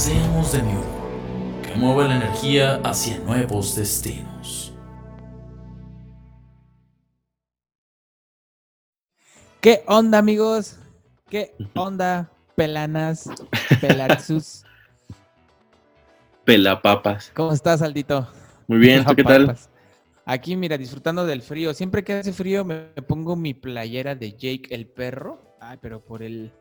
Seamos de mi que mueva la energía hacia nuevos destinos. ¿Qué onda, amigos? ¿Qué onda, pelanas, pelaxus? Pelapapas. ¿Cómo estás, Aldito? Muy bien, ¿tú qué tal? Aquí, mira, disfrutando del frío. Siempre que hace frío me pongo mi playera de Jake el perro. Ay, pero por el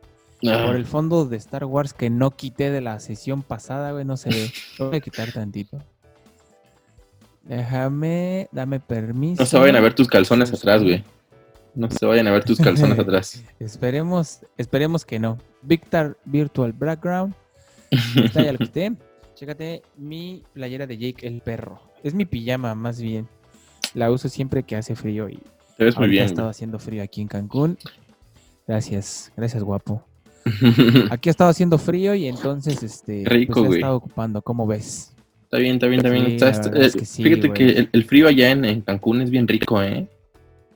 por el fondo de Star Wars que no quité de la sesión pasada, güey, no se ve. Lo voy a quitar tantito. Déjame, dame permiso. No se vayan a ver tus calzones atrás, güey. No se vayan a ver tus calzones atrás. esperemos, esperemos que no. Victor Virtual Background. Está, ya lo quité. Chécate mi playera de Jake el perro. Es mi pijama, más bien. La uso siempre que hace frío y. Te ves muy bien. estado haciendo frío aquí en Cancún. Gracias, gracias, guapo. Aquí ha estado haciendo frío y entonces este pues, Rico, pues, estado ocupando, ¿cómo ves? Está bien, está bien, está bien. Eh, fíjate que el, frío allá en, Cancún es bien rico, ¿eh?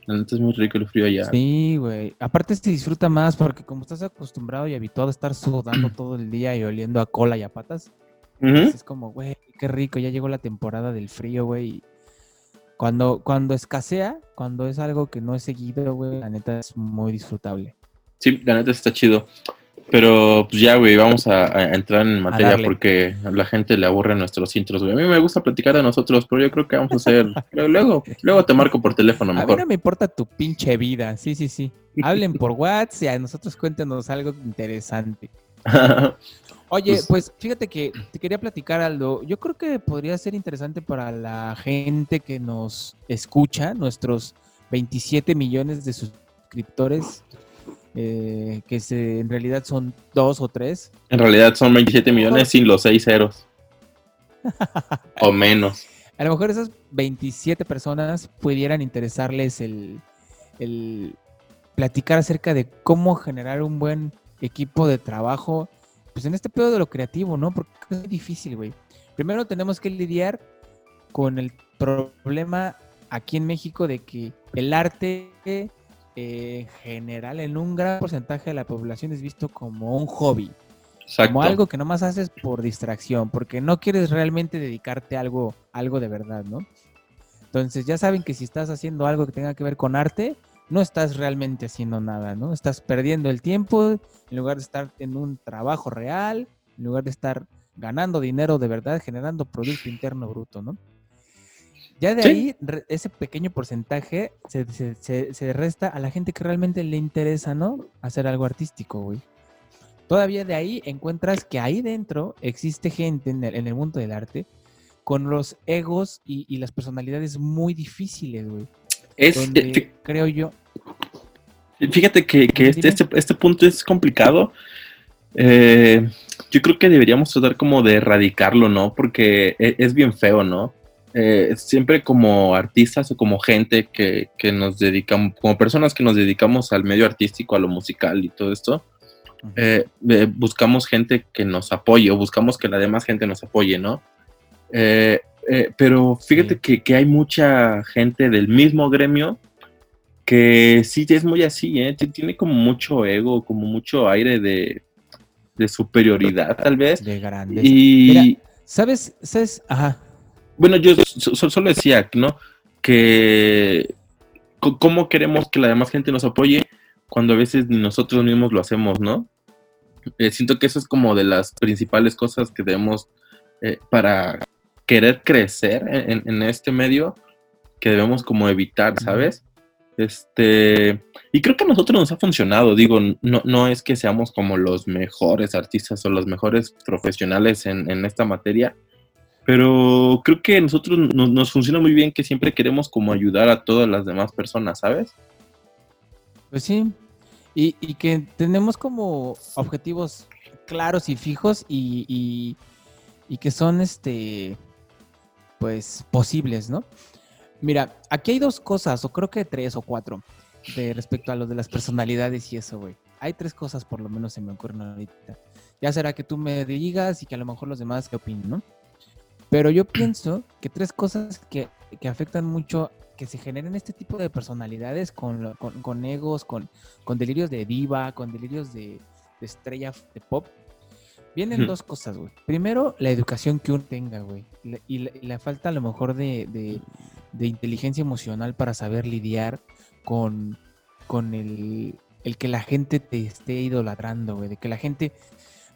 La es muy rico el frío allá. Sí, güey. Aparte se disfruta más porque como estás acostumbrado y habituado a estar sudando todo el día y oliendo a cola y a patas, pues, es como, güey, qué rico, ya llegó la temporada del frío, güey. Cuando, cuando escasea, cuando es algo que no es seguido, güey, la neta es muy disfrutable. Sí, la neta está chido. Pero pues ya, güey, vamos a, entrar en materia porque a la gente le aburre nuestros intros, güey. A mí me gusta platicar de nosotros, pero yo creo que vamos a hacer. luego, luego te marco por teléfono mejor. A mí no me importa tu pinche vida, sí, sí, sí. Hablen por WhatsApp y a nosotros cuéntenos algo interesante. Oye, pues, pues, fíjate que te quería platicar algo. Yo creo que podría ser interesante para la gente que nos escucha, nuestros 27 millones de suscriptores eh, que se, en realidad son dos o tres. En realidad son 27 millones sin los seis ceros. o menos. A lo mejor esas 27 personas pudieran interesarles el, platicar acerca de cómo generar un buen equipo de trabajo, pues en este pedo de lo creativo, ¿no? Porque es difícil, güey. Primero tenemos que lidiar con el problema aquí en México de que el arte en general, en un gran porcentaje de la población es visto como un hobby. Como algo que nomás haces por distracción, porque no quieres realmente dedicarte a algo, algo de verdad, ¿no? Entonces ya saben que si estás haciendo algo que tenga que ver con arte, no estás realmente haciendo nada, ¿no? Estás perdiendo el tiempo en lugar de estar en un trabajo real, en lugar de estar ganando dinero de verdad, generando Producto Interno Bruto, ¿no? Ya de ahí, ese pequeño porcentaje se, resta a la gente que realmente le interesa, ¿no? Hacer algo artístico, güey. Todavía de ahí encuentras que ahí dentro existe gente en el, mundo del arte con los egos y, las personalidades muy difíciles, güey. Es, creo yo. Fíjate que, este, este, este, punto es complicado. Eh, yo creo que deberíamos tratar como de erradicarlo, ¿no? Porque e, es bien feo, ¿no? Eh, siempre como artistas o como gente que, nos dedicamos, como personas que nos dedicamos al medio artístico, a lo musical y todo esto, eh, eh, buscamos gente que nos apoye o buscamos que la demás gente nos apoye, ¿no? pero fíjate que, hay mucha gente del mismo gremio que sí es muy así, ¿eh? Tiene como mucho ego, como mucho aire de, superioridad, tal vez. De grande. Y... ¿sabes? ¿Sabes? Ajá. Bueno, yo solo decía, ¿no? Que cómo queremos que la demás gente nos apoye cuando a veces ni nosotros mismos lo hacemos, ¿no? Eh, siento que eso es como de las principales cosas que debemos eh, para querer crecer en, este medio que debemos como evitar, ¿sabes? Este, y creo que a nosotros nos ha funcionado, digo, no, no es que seamos como los mejores artistas o los mejores profesionales en, en esta materia, pero creo que nosotros nos, funciona muy bien que siempre queremos como ayudar a todas las demás personas, ¿sabes? Pues sí, y, que tenemos como objetivos claros y fijos y, y, y que son, este, pues, posibles, ¿no? Mira, aquí hay dos cosas, o creo que tres o cuatro, de respecto a lo de las personalidades y eso, güey. Hay tres cosas, por lo menos se me ocurren ahorita. Ya será que tú me digas y que a lo mejor los demás qué opinen, ¿no? Pero yo pienso que tres cosas que, que afectan mucho que se generen este tipo de personalidades con, con, con egos, con, con delirios de diva, con delirios de, de estrella de pop. Vienen dos cosas, güey. Primero, la educación que uno tenga, güey. La- Y la, y la falta a lo mejor de, de- de inteligencia emocional para saber lidiar con, con el, el que la gente te esté idolatrando, güey. De que la gente...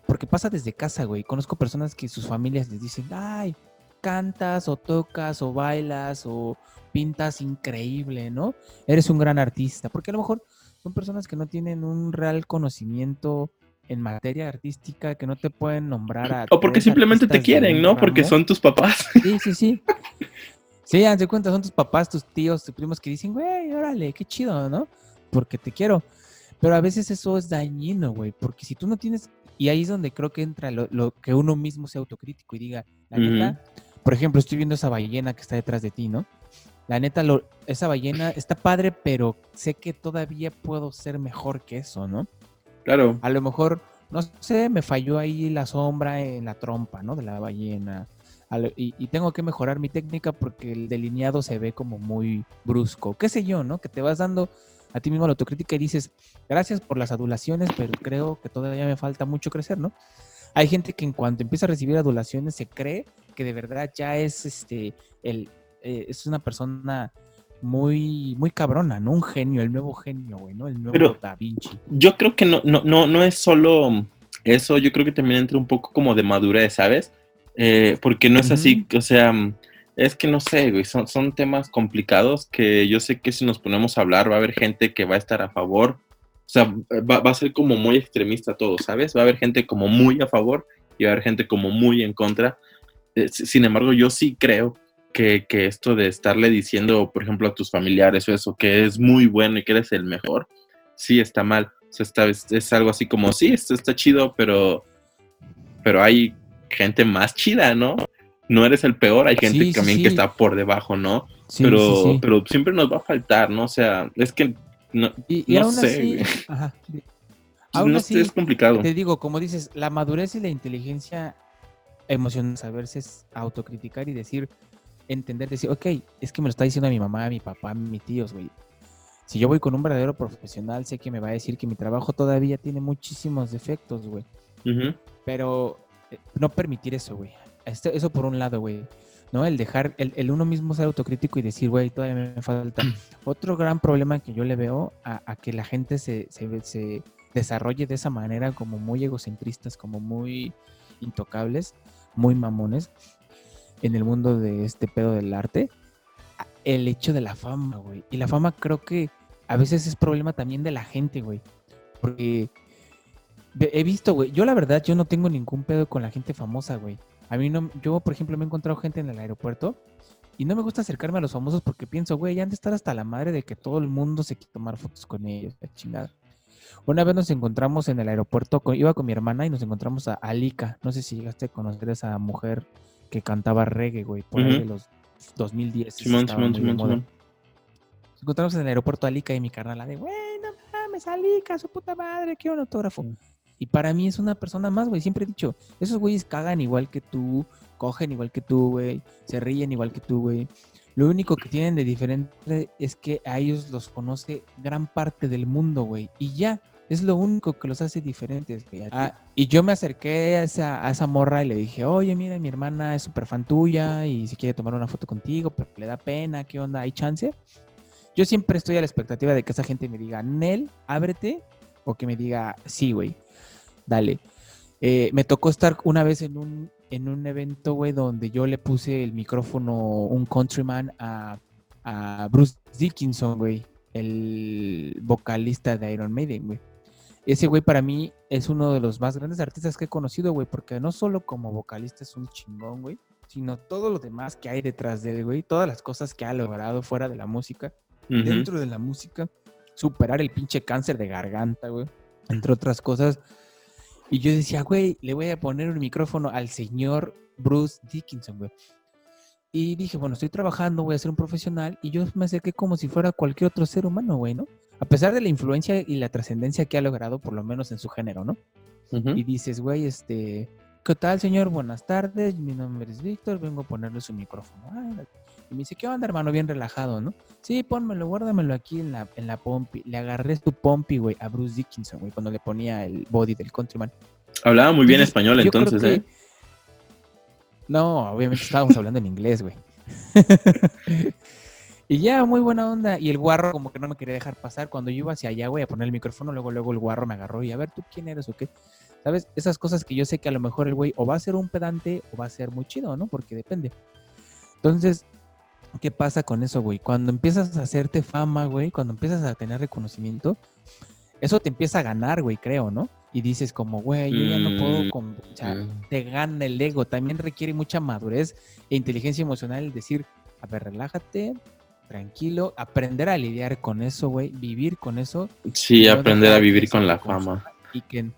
Porque pasa desde casa, güey. Conozco personas que sus familias les dicen, ay, cantas o tocas o bailas o pintas increíble, ¿no? Eres un gran artista. Porque a lo mejor son personas que no tienen un real conocimiento en materia artística, que no te pueden nombrar a... O porque simplemente te quieren, ¿no? Porque son tus papás. Sí, sí, sí. Sí, haz de cuenta, son tus papás, tus tíos, tus primos que dicen, güey, órale, qué chido, ¿no? Porque te quiero. Pero a veces eso es dañino, güey, porque si tú no tienes, y ahí es donde creo que entra lo, lo que uno mismo sea autocrítico y diga, la neta, por ejemplo, estoy viendo esa ballena que está detrás de ti, ¿no? La neta, lo, esa ballena está padre, pero sé que todavía puedo ser mejor que eso, ¿no? Claro. A lo mejor, no sé, me falló ahí la sombra en la trompa, ¿no? De la ballena. Lo- Y, y tengo que mejorar mi técnica porque el delineado se ve como muy brusco. Qué sé yo, ¿no? Que te vas dando a ti mismo la autocrítica y dices, gracias por las adulaciones, pero creo que todavía me falta mucho crecer, ¿no? Hay gente que en cuanto empieza a recibir adulaciones se cree que de verdad ya es este el eh, es una persona muy muy cabrona, ¿no? Un genio, el nuevo genio, güey, ¿no? El nuevo Pero- Da Vinci. Yo creo que no, no, no, no es solo eso, yo creo que también entra un poco como de madurez, ¿sabes? Eh, porque no es así, o sea, es que no sé, güey, son, son temas complicados que yo sé que si nos ponemos a hablar va a haber gente que va a estar a favor, o sea, va, va a ser como muy extremista todo, ¿sabes? Va a haber gente como muy a favor y va a haber gente como muy en contra. Eh, si- sin embargo, yo sí creo que, que esto de estarle diciendo, por ejemplo, a tus familiares o eso, que es muy bueno y que eres el mejor, sí está mal. O sea, está- es, es algo así como, sí, esto está chido, pero, pero hay gente más chida, ¿no? No eres el peor, hay gente Sí, también sí. que está por debajo, ¿no? Sí, pero, pero siempre nos va a faltar, ¿no? O sea, es que no, Y, y no aún sé, así, ajá, aún no así, es complicado. te digo, como dices, la madurez y la inteligencia emocional, saberse es autocriticar y decir, entender, decir, ok, es que me lo está diciendo mi mamá, mi papá, mis tíos, güey. Si yo voy con un verdadero profesional, sé que me va a decir que mi trabajo todavía tiene muchísimos defectos, güey. Pero eh, no permitir eso, güey. Eso por un lado, güey. ¿No? El dejar, el, el uno mismo ser autocrítico y decir, güey, todavía me falta. Otro gran problema que yo le veo a, a que la gente se, se, se desarrolle de esa manera, como muy egocentristas, como muy intocables, muy mamones, en el mundo de este pedo del arte, el hecho de la fama, güey. Y la fama creo que a veces es problema también de la gente, güey. Porque he visto, güey, yo la verdad, yo no tengo ningún pedo con la gente famosa, güey. A mí no, yo por ejemplo me he encontrado gente en el aeropuerto y no me gusta acercarme a los famosos porque pienso, güey, ya han de estar hasta la madre de que todo el mundo se quiere tomar fotos con ellos, la chingada. Una vez nos encontramos en el aeropuerto, iba con mi hermana y nos encontramos a Alika. No sé si llegaste a conocer a esa mujer que cantaba reggae, güey, por ahí Ujú. de los 2010. Simón, Simón, Simón. Nos encontramos en el aeropuerto a Alika y mi carnal, la de, güey, no mames, Alika, su puta madre, quiero un autógrafo. Y para mí es una persona más, güey. Siempre he dicho, esos güeyes cagan igual que tú, cogen igual que tú, güey, se ríen igual que tú, güey. Lo único que tienen de diferente es que a ellos los conoce gran parte del mundo, güey. Y ya, es lo único que los hace diferentes, güey. Ah, y yo me acerqué a esa, a esa morra y le dije, oye, mira, mi hermana es súper fan tuya y si quiere tomar una foto contigo, pero le da pena, ¿qué onda? ¿Hay chance? Yo siempre estoy a la expectativa de que esa gente me diga, Nel, ábrete, o que me diga, sí, güey, dale. Eh, me tocó estar una vez en un, en un evento, güey, donde yo le puse el micrófono, un countryman, a, a Bruce Dickinson, güey, el vocalista de Iron Maiden, güey. Ese güey para mí es uno de los más grandes artistas que he conocido, güey, porque no solo como vocalista es un chingón, güey, sino todo lo demás que hay detrás de él, güey, todas las cosas que ha logrado fuera de la música dentro de la música, superar el pinche cáncer de garganta, güey, entre otras cosas. Y yo decía, güey, le voy a poner un micrófono al señor Bruce Dickinson, güey. Y dije, bueno, estoy trabajando, voy a ser un profesional. Y yo me acerqué como si fuera cualquier otro ser humano, güey, ¿no? A pesar de la influencia y la trascendencia que ha logrado, por lo menos en su género, ¿no? Ujú. Y dices, güey, este, ¿qué tal, señor? Buenas tardes, mi nombre es Víctor, vengo a ponerle su micrófono. Ah, y me dice, ¿qué onda, hermano? Bien relajado, ¿no? Sí, pónmelo, guárdamelo aquí en la, en la pompi. Le agarré su pompi, güey, a Bruce Dickinson, güey, cuando le ponía el body del Countryman. Hablaba muy bien español entonces, que- ¿eh? No, obviamente estábamos hablando en inglés, güey. y ya, muy buena onda. Y el guarro como que no me quería dejar pasar. Cuando yo iba hacia allá, güey, a poner el micrófono, luego, luego el guarro me agarró y a ver, ¿tú quién eres o qué? ¿Sabes? Esas cosas que yo sé que a lo mejor el güey o va a ser un pedante o va a ser muy chido, ¿no? Porque depende. Entonces, ¿qué pasa con eso, güey? Cuando empiezas a hacerte fama, güey, cuando empiezas a tener reconocimiento, eso te empieza a ganar, güey, creo, ¿no? Y dices como, güey, yo ya no puedo, Mm, con... o sea, te gana el ego. También requiere mucha madurez e inteligencia emocional el decir, a ver, relájate, tranquilo, aprender a lidiar con eso, güey, vivir con eso Sí, no aprender a vivir con la fama. y que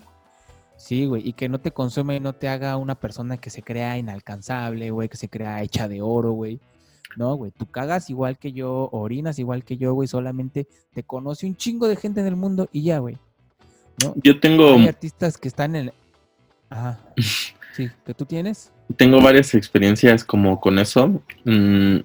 sí, güey, y que no te consume y no te haga una persona que se crea inalcanzable, güey, que se crea hecha de oro, güey. No, güey, tú cagas igual que yo, orinas igual que yo, güey, solamente te conoce un chingo de gente en el mundo y ya, güey. ¿No? Yo tengo, Hay artistas que están en el Ajá. Sí, que tú tienes. tengo varias experiencias como con eso. Mm,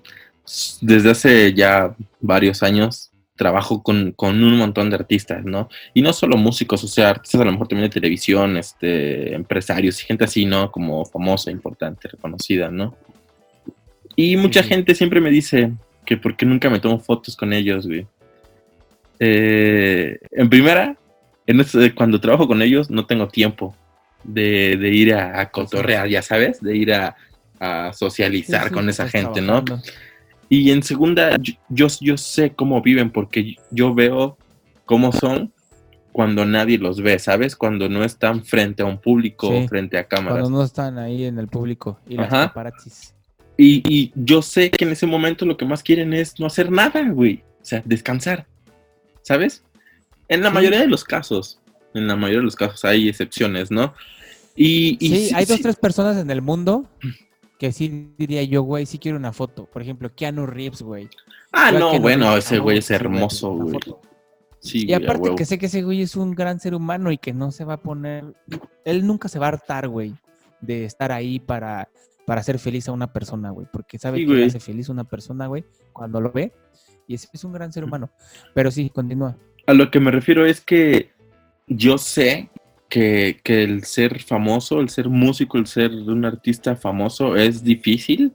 desde hace ya varios años trabajo con, con un montón de artistas, ¿no? Y no solo músicos, o sea, artistas a lo mejor también de televisión, este, empresarios y gente así, ¿no? Como famosa, importante, reconocida, ¿no? Y mucha sí. gente siempre me dice que por qué nunca me tomo fotos con ellos, güey. Eh, en primera, en este- cuando trabajo con ellos no tengo tiempo de, de ir a, a cotorrear, ya sabes, de ir a, a socializar Sí, sí, con esa gente, ¿no? Y en segunda, yo, yo, yo sé cómo viven porque yo veo cómo son cuando nadie los ve, ¿sabes? Cuando no están frente a un público, Sí, frente a cámaras. Cuando no están ahí en el público y las Ajá. paparazzis. Y, y yo sé que en ese momento lo que más quieren es no hacer nada, güey. O sea, descansar. ¿Sabes? En la Sí. mayoría de los casos. En la mayoría de los casos hay excepciones, ¿no? Y, y Sí, hay dos, sí- tres personas en el mundo que sí diría yo, güey, sí quiero una foto. Por ejemplo, Keanu Reeves, güey. Ah, Yo no, bueno, Reeves ese güey es hermoso, güey. Sí, Y aparte que sé que ese güey es un gran ser humano y que no se va a poner, él nunca se va a hartar, güey, de estar ahí para, para hacer feliz a una persona, güey, porque sabe Sí, que le hace feliz a una persona, güey, cuando lo ve. Y ese es un gran ser humano. Pero sí, continúa. A lo que me refiero es que yo sé que, que el ser famoso, el ser músico, el ser un artista famoso es difícil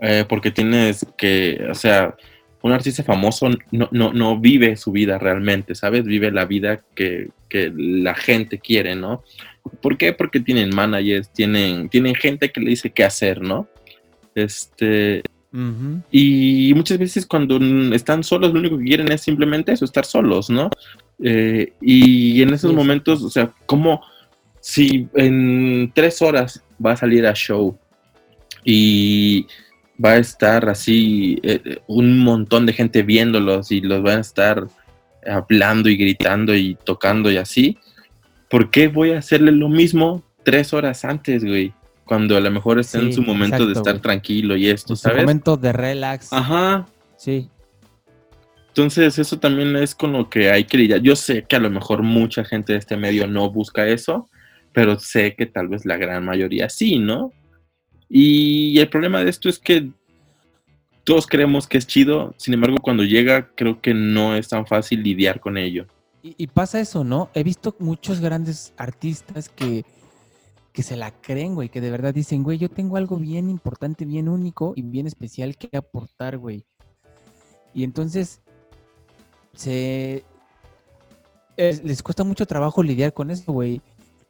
eh, porque tienes que, o sea, un artista famoso no, no, no vive su vida realmente, ¿sabes? Vive la vida que, que la gente quiere, ¿no? ¿Por qué? Porque tienen managers, tienen, tienen gente que le dice qué hacer, ¿no? Este, y muchas veces cuando están solos, lo único que quieren es simplemente eso, estar solos, ¿no? Eh, y en esos momentos, o sea, como si en tres horas va a salir a show y va a estar así eh, un montón de gente viéndolos y los van a estar hablando y gritando y tocando y así, ¿por qué voy a hacerle lo mismo tres horas antes, güey? Cuando a lo mejor está en su momento de estar güey. tranquilo y esto, En su ¿sabes? momento de relax. Ajá. Sí. Entonces, eso también es con lo que hay que lidiar. Yo sé que a lo mejor mucha gente de este medio no busca eso, pero sé que tal vez la gran mayoría sí, ¿no? Y el problema de esto es que todos creemos que es chido, sin embargo, cuando llega, creo que no es tan fácil lidiar con ello. Y, pasa eso, ¿no? He visto muchos grandes artistas que, que se la creen, güey, que de verdad dicen, güey, yo tengo algo bien importante, bien único y bien especial que aportar, güey. Y entonces se es- les cuesta mucho trabajo lidiar con eso, güey.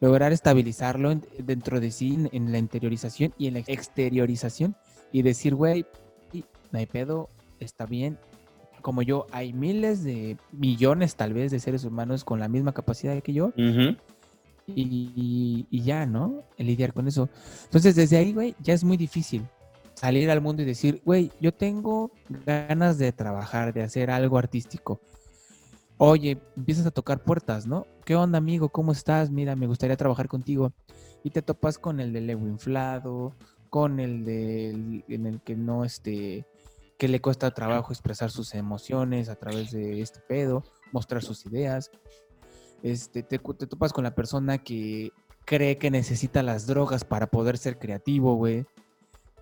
Lograr estabilizarlo en- dentro de sí, en, en la interiorización y en la exteriorización. Y decir, güey, no hay pedo, está bien. Como yo, hay miles de millones tal vez de seres humanos con la misma capacidad que yo. Y, y- y ya, ¿no? El lidiar con eso. Entonces, desde ahí, güey, ya es muy difícil salir al mundo y decir, güey, yo tengo ganas de trabajar, de hacer algo artístico. oye, empiezas a tocar puertas, ¿no? ¿Qué onda, amigo? ¿Cómo estás? Mira, me gustaría trabajar contigo. Y te topas con el del ego inflado, con el del en el que no este que le cuesta trabajo expresar sus emociones a través de este pedo, mostrar sus ideas. Este, te, te topas con la persona que cree que necesita las drogas para poder ser creativo, güey.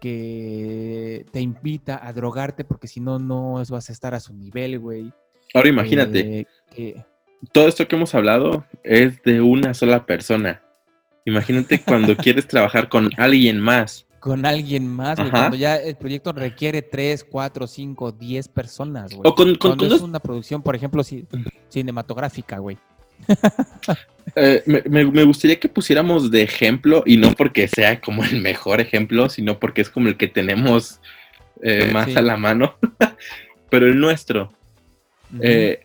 Que te invita a drogarte porque si no, no vas a estar a su nivel, güey. Ahora imagínate, Eh, que- todo esto que hemos hablado es de una sola persona. Imagínate cuando quieres trabajar con alguien más. Con alguien más, güey, cuando ya el proyecto requiere 3, 4, 5, 10 personas, güey. O con, con- Cuando con es una producción, por ejemplo, ci- cinematográfica, güey. eh, me, gustaría que pusiéramos de ejemplo, y no porque sea como el mejor ejemplo, sino porque es como el que tenemos eh, más Sí. a la mano. Pero el nuestro, eh,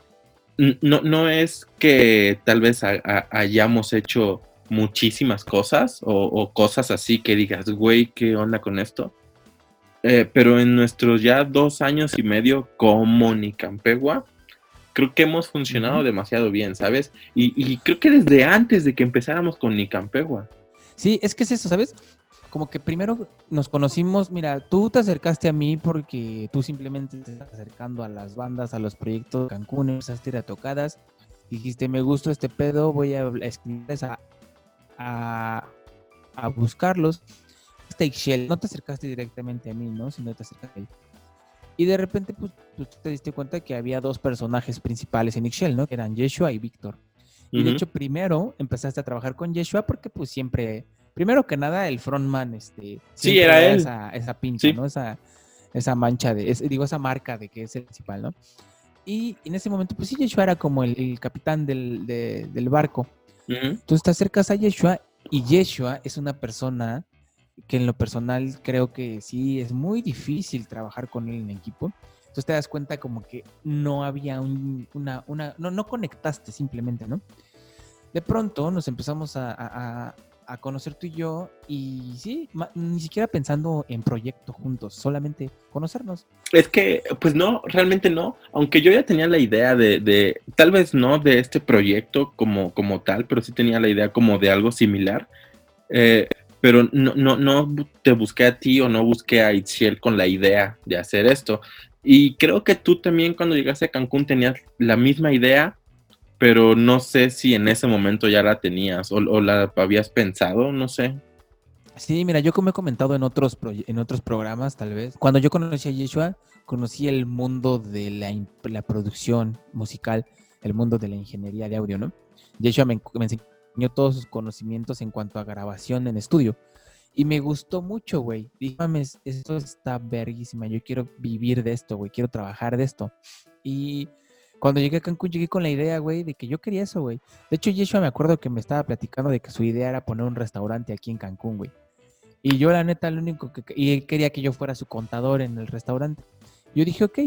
no, no es que tal vez ha- ha- hayamos hecho muchísimas cosas o, o cosas así que digas, güey, ¿qué onda con esto? Eh, pero en nuestros ya dos años y medio como Nicampegua, creo que hemos funcionado demasiado bien, ¿sabes? Y, y creo que desde antes de que empezáramos con Nicampegua. Sí, es que es eso, ¿sabes? Como que primero nos conocimos, mira, tú te acercaste a mí porque tú simplemente te estás acercando a las bandas, a los proyectos de Cancún, empezaste a ir a tocadas, dijiste, me gustó este pedo, voy a escribirles a, a, a buscarlos. Este Shell, no te acercaste directamente a mí, ¿no? Sino te acercaste a él. Y de repente, pues, tú te diste cuenta que había dos personajes principales en Excel, ¿no? Que eran Yeshua y Víctor. Y de Ujú. hecho, primero empezaste a trabajar con Yeshua porque, pues, siempre, primero que nada, el frontman, este, Sí, era él. Esa, esa pinta, Sí. ¿no? Esa, esa mancha de, es- digo, esa marca de que es el principal, ¿no? Y en ese momento, pues sí, Yeshua era como el, el capitán del, de- del barco. Entonces te acercas a Yeshua y Yeshua es una persona que en lo personal creo que sí es muy difícil trabajar con él en equipo. Entonces te das cuenta como que no había un- una, una, no, no conectaste simplemente, ¿no? De pronto nos empezamos a- a- conocer tú y yo y sí, ni siquiera pensando en proyecto juntos, solamente conocernos. Es que, pues no, realmente no. Aunque yo ya tenía la idea de, de- tal vez no de este proyecto como, como tal, pero sí tenía la idea como de algo similar. Eh, pero no, no, no te busqué a ti o no busqué a Itziel con la idea de hacer esto. Y creo que tú también cuando llegaste a Cancún tenías la misma idea, pero no sé si en ese momento ya la tenías o, o la habías pensado, no sé. Sí, mira, yo como he comentado en otros, en otros programas, tal vez, cuando yo conocí a Yeshua, conocí el mundo de la, la producción musical, el mundo de la ingeniería de audio, ¿no? Yeshua me, me enseñó todos sus conocimientos en cuanto a grabación en estudio. Y me gustó mucho, güey. Dije, mames, esto está verguísima. Yo quiero vivir de esto, güey. Quiero trabajar de esto. Y cuando llegué a Cancún, llegué con la idea, güey, de que yo quería eso, güey. De hecho, Yeshua me acuerdo que me estaba platicando de que su idea era poner un restaurante aquí en Cancún, güey. Y yo, la neta, lo único que... Y él quería que yo fuera su contador en el restaurante. Yo dije, ok.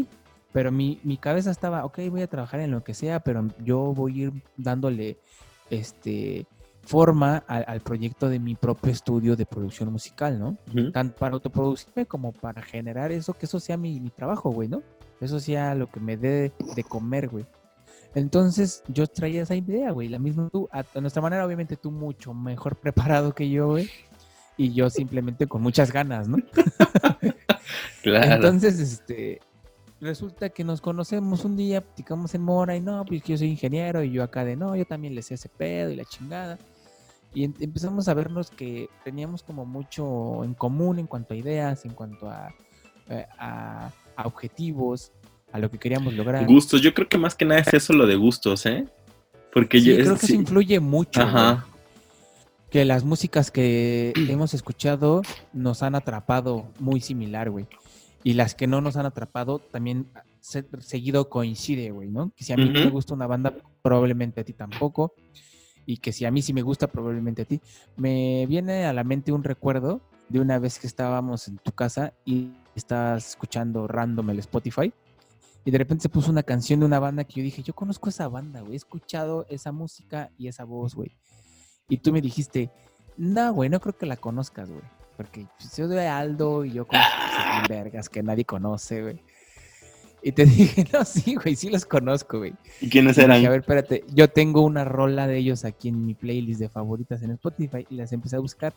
Pero mi, mi cabeza estaba, ok, voy a trabajar en lo que sea, pero yo voy a ir dándole este forma al, al proyecto de mi propio estudio de producción musical, ¿no? Tanto para autoproducirme como para generar eso, que eso sea mi, mi trabajo, güey, ¿no? Eso sea lo que me dé de comer, güey. Entonces yo traía esa idea, güey, la misma tú, a, a nuestra manera, obviamente tú mucho mejor preparado que yo, güey, y yo simplemente con muchas ganas, ¿no? Claro. Entonces, este, resulta que nos conocemos un día, platicamos en Mora y no, pues que yo soy ingeniero y yo acá de no, yo también le sé ese pedo y la chingada. Y em- empezamos a vernos que teníamos como mucho en común en cuanto a ideas, en cuanto a, eh, a, a objetivos, a lo que queríamos lograr. Gustos, yo creo que más que nada es eso lo de gustos, ¿eh? Porque Sí, yo, creo es- que sí. eso influye mucho. que las músicas que hemos escuchado nos han atrapado muy similar, güey. Y las que no nos han atrapado también se- seguido coincide, güey, ¿no? Que si a mí no me gusta una banda, probablemente a ti tampoco. Y que si a mí sí me gusta, probablemente a ti. Me viene a la mente un recuerdo de una vez que estábamos en tu casa y estabas escuchando random el Spotify. Y de repente se puso una canción de una banda que yo dije, yo conozco esa banda, güey. He escuchado esa música y esa voz, güey. Y tú me dijiste, no, güey, no creo que la conozcas, güey. Porque pues, yo soy Aldo y yo conozco cosas bien vergas que nadie conoce, güey. Y te dije, no, sí, güey, sí los conozco, güey. ¿Y quiénes Y dije, eran? a ver, espérate, yo tengo una rola de ellos aquí en mi playlist de favoritas en Spotify y las empecé a buscar.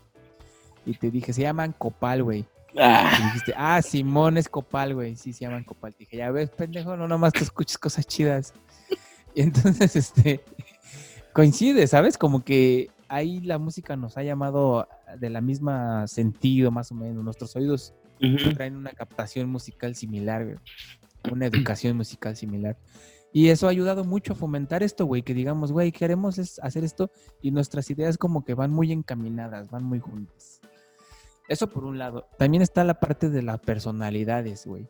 Y te dije, se llaman Copal, güey. Y Ah, dijiste, ah, Simón es Copal, güey. Sí, se llaman Copal. Dije, ya ves, pendejo, no nomás te escuches cosas chidas. Y entonces, este, coincide, ¿sabes? Como que ahí la música nos ha llamado de la misma sentido, más o menos. Nuestros oídos traen una captación musical similar, güey. Una educación musical similar. Y eso ha ayudado mucho a fomentar esto, güey, que digamos, güey, queremos es hacer esto y nuestras ideas como que van muy encaminadas, van muy juntas. Eso por un lado. También está la parte de las personalidades, güey.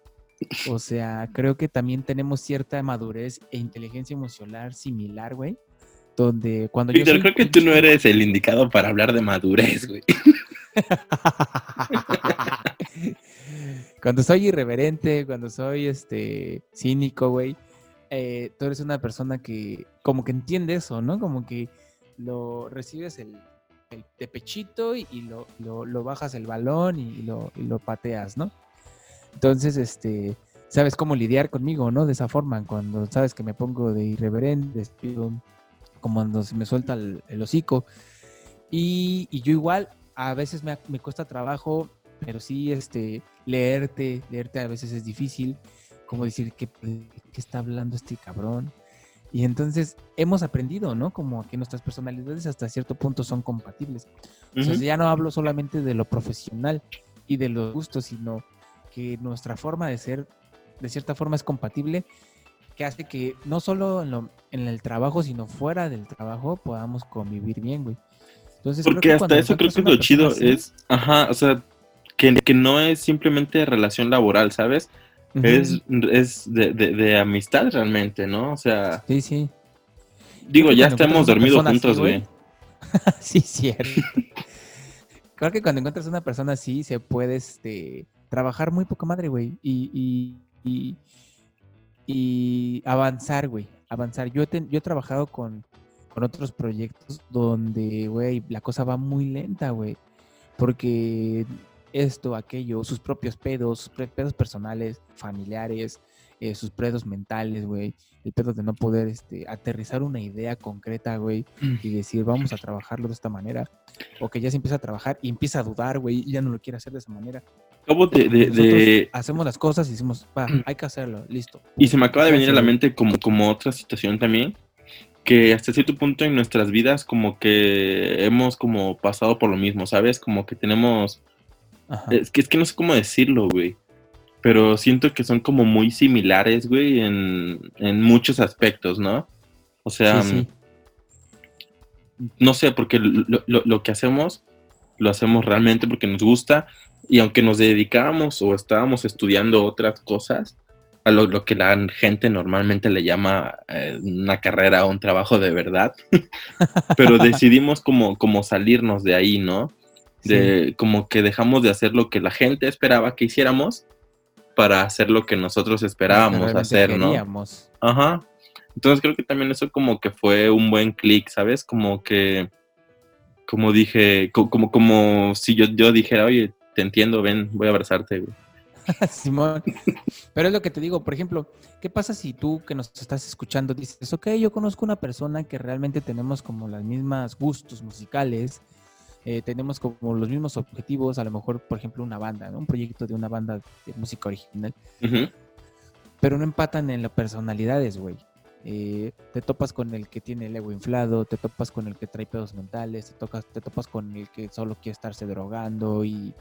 O sea, creo que también tenemos cierta madurez e inteligencia emocional similar, güey. Donde cuando yo Víctor, soy creo que tú no eres el indicado para hablar de madurez, güey. cuando soy irreverente, cuando soy este cínico, güey, eh, tú eres una persona que como que entiende eso, ¿no? Como que lo recibes el, el de pechito y, lo, lo- bajas el balón y, lo, lo pateas, ¿no? Entonces, este, sabes cómo lidiar conmigo, ¿no? De esa forma, cuando sabes que me pongo de irreverente, como cuando se me suelta el, hocico. Y, y yo igual, a veces me, me cuesta trabajo, pero sí, este, leerte, leerte a veces es difícil, como decir, ¿qué, qué está hablando este cabrón? Y entonces hemos aprendido, ¿no? Como que nuestras personalidades hasta cierto punto son compatibles. Ujú. ya no hablo solamente de lo profesional y de los gustos, sino que nuestra forma de ser, de cierta forma, es compatible, que hace que no solo en, lo- en el trabajo, sino fuera del trabajo podamos convivir bien, güey. Entonces, creo Porque que hasta eso creo que una lo chido así- es, ajá, o sea, que, que no es simplemente relación laboral, ¿sabes? Es, es de, de, de amistad realmente, ¿no? O sea, Sí, sí. digo, ya estamos dormidos juntos, güey, sí, cierto. Creo que cuando encuentras una persona así, se puede este, trabajar muy poca madre, güey. Y, y, y, y avanzar, güey. Avanzar. Yo yo he trabajado con, con otros proyectos donde, güey, la cosa va muy lenta, güey. Porque esto, aquello, sus propios pedos, sus pedos personales, familiares, eh, sus pedos mentales, güey. El pedo de no poder este, aterrizar una idea concreta, güey y decir, vamos a trabajarlo de esta manera. O que ya se empieza a trabajar y empieza a dudar, güey, y ya no lo quiere hacer de esa manera. Acabo de, de- Nosotros de- hacemos las cosas y decimos, va, hay que hacerlo, listo. y se me acaba de venir a la mente como, como otra situación también, que hasta cierto punto en nuestras vidas como que hemos como pasado por lo mismo, ¿sabes? Como que tenemos ajá. Es que, es que no sé cómo decirlo, güey. Pero siento que son como muy similares, güey, en, en muchos aspectos, ¿no? O sea, Sí, sí. no sé, porque lo, lo- lo que hacemos, lo hacemos realmente porque nos gusta. Y aunque nos dedicábamos o estábamos estudiando otras cosas, a lo, lo que la gente normalmente le llama eh, una carrera o un trabajo de verdad, pero decidimos como, como salirnos de ahí, ¿no? De como que dejamos de hacer lo que la gente esperaba que hiciéramos para hacer lo que nosotros esperábamos Realmente hacer, ¿no? queríamos. Ajá. Entonces creo que también eso como que fue un buen clic, ¿sabes? Como que, como dije, co- como, como si yo, yo dijera, oye, te entiendo, ven, voy a abrazarte, güey. Simón. Pero es lo que te digo, por ejemplo, ¿qué pasa si tú que nos estás escuchando dices, ok, yo conozco una persona que realmente tenemos como las mismas gustos musicales, eh, tenemos como los mismos objetivos, a lo mejor, por ejemplo, una banda, ¿no? Un proyecto de una banda de música original, pero no empatan en las personalidades, güey. Eh, te topas con el que tiene el ego inflado, te topas con el que trae pedos mentales, te, tocas, te topas con el que solo quiere estarse drogando y,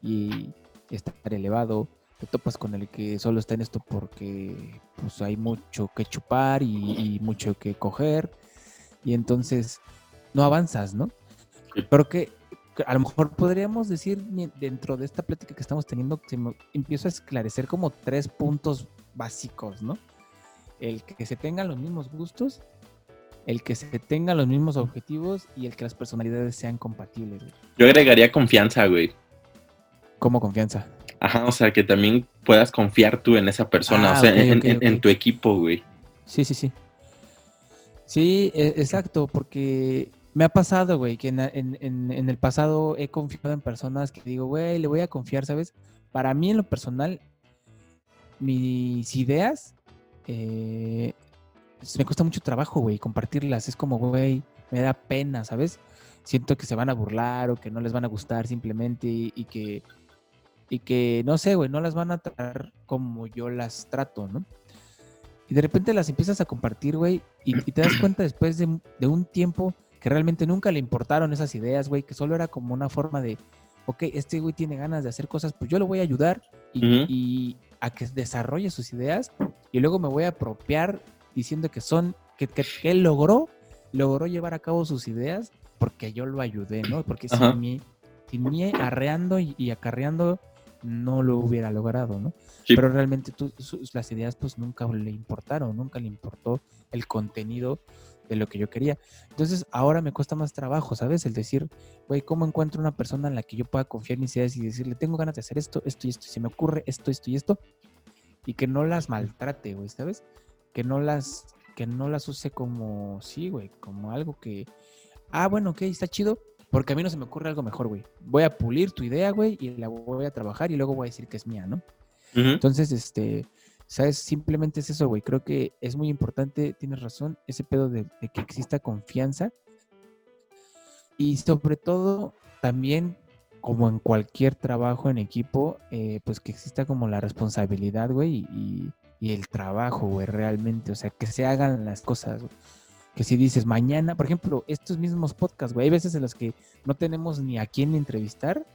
y estar elevado, te topas con el que solo está en esto porque pues hay mucho que chupar y, y mucho que coger y entonces no avanzas, ¿no? Pero que, a lo mejor podríamos decir dentro de esta plática que estamos teniendo, que empiezo a esclarecer como tres puntos básicos, ¿no? El que se tengan los mismos gustos, el que se tengan los mismos objetivos y el que las personalidades sean compatibles, güey. Yo agregaría confianza, güey. Como confianza. Ajá, o sea, que también puedas confiar tú en esa persona, Ah, o sea, en, tu equipo, güey. Sí, sí, sí. Sí, e- exacto, porque me ha pasado, güey, que en, el pasado he confiado en personas que digo, güey, le voy a confiar, ¿sabes? Para mí, en lo personal, mis ideas eh, me cuesta mucho trabajo, güey, compartirlas. Es como, güey, me da pena, ¿sabes? Siento que se van a burlar o que no les van a gustar simplemente y, que, y que, no sé, güey, no las van a tratar como yo las trato, ¿no? Y de repente las empiezas a compartir, güey, y, te das cuenta después de, un tiempo que realmente nunca le importaron esas ideas, güey, que solo era como una forma de, ok, este güey tiene ganas de hacer cosas, pues yo lo voy a ayudar y, a que desarrolle sus ideas y luego me voy a apropiar diciendo que son, que, que, él logró, logró llevar a cabo sus ideas porque yo lo ayudé, ¿no? Porque sin mí, sin mí arreando y, acarreando no lo hubiera logrado, ¿no? Pero realmente tú, las ideas pues nunca le importaron, nunca le importó el contenido de lo que yo quería. Entonces ahora me cuesta más trabajo, ¿sabes? El decir, güey, ¿cómo encuentro una persona en la que yo pueda confiar en mis ideas y decirle, tengo ganas de hacer esto, esto y esto, y se me ocurre esto, esto y esto, y que no las maltrate, güey, ¿sabes? que no las, que no las use como, sí, güey, como algo que, ah, bueno, ok, está chido, porque a mí no se me ocurre algo mejor, güey. Voy a pulir tu idea, güey, y la voy a trabajar y luego voy a decir que es mía, ¿no? Entonces, este, ¿sabes? Simplemente es eso, güey. Creo que es muy importante, tienes razón, ese pedo de, que exista confianza. Y sobre todo, también, como en cualquier trabajo en equipo, eh, pues que exista como la responsabilidad, güey, y, el trabajo, güey, realmente. O sea, que se hagan las cosas. Que si dices mañana, por ejemplo, estos mismos podcasts, güey, hay veces en los que no tenemos ni a quién entrevistar,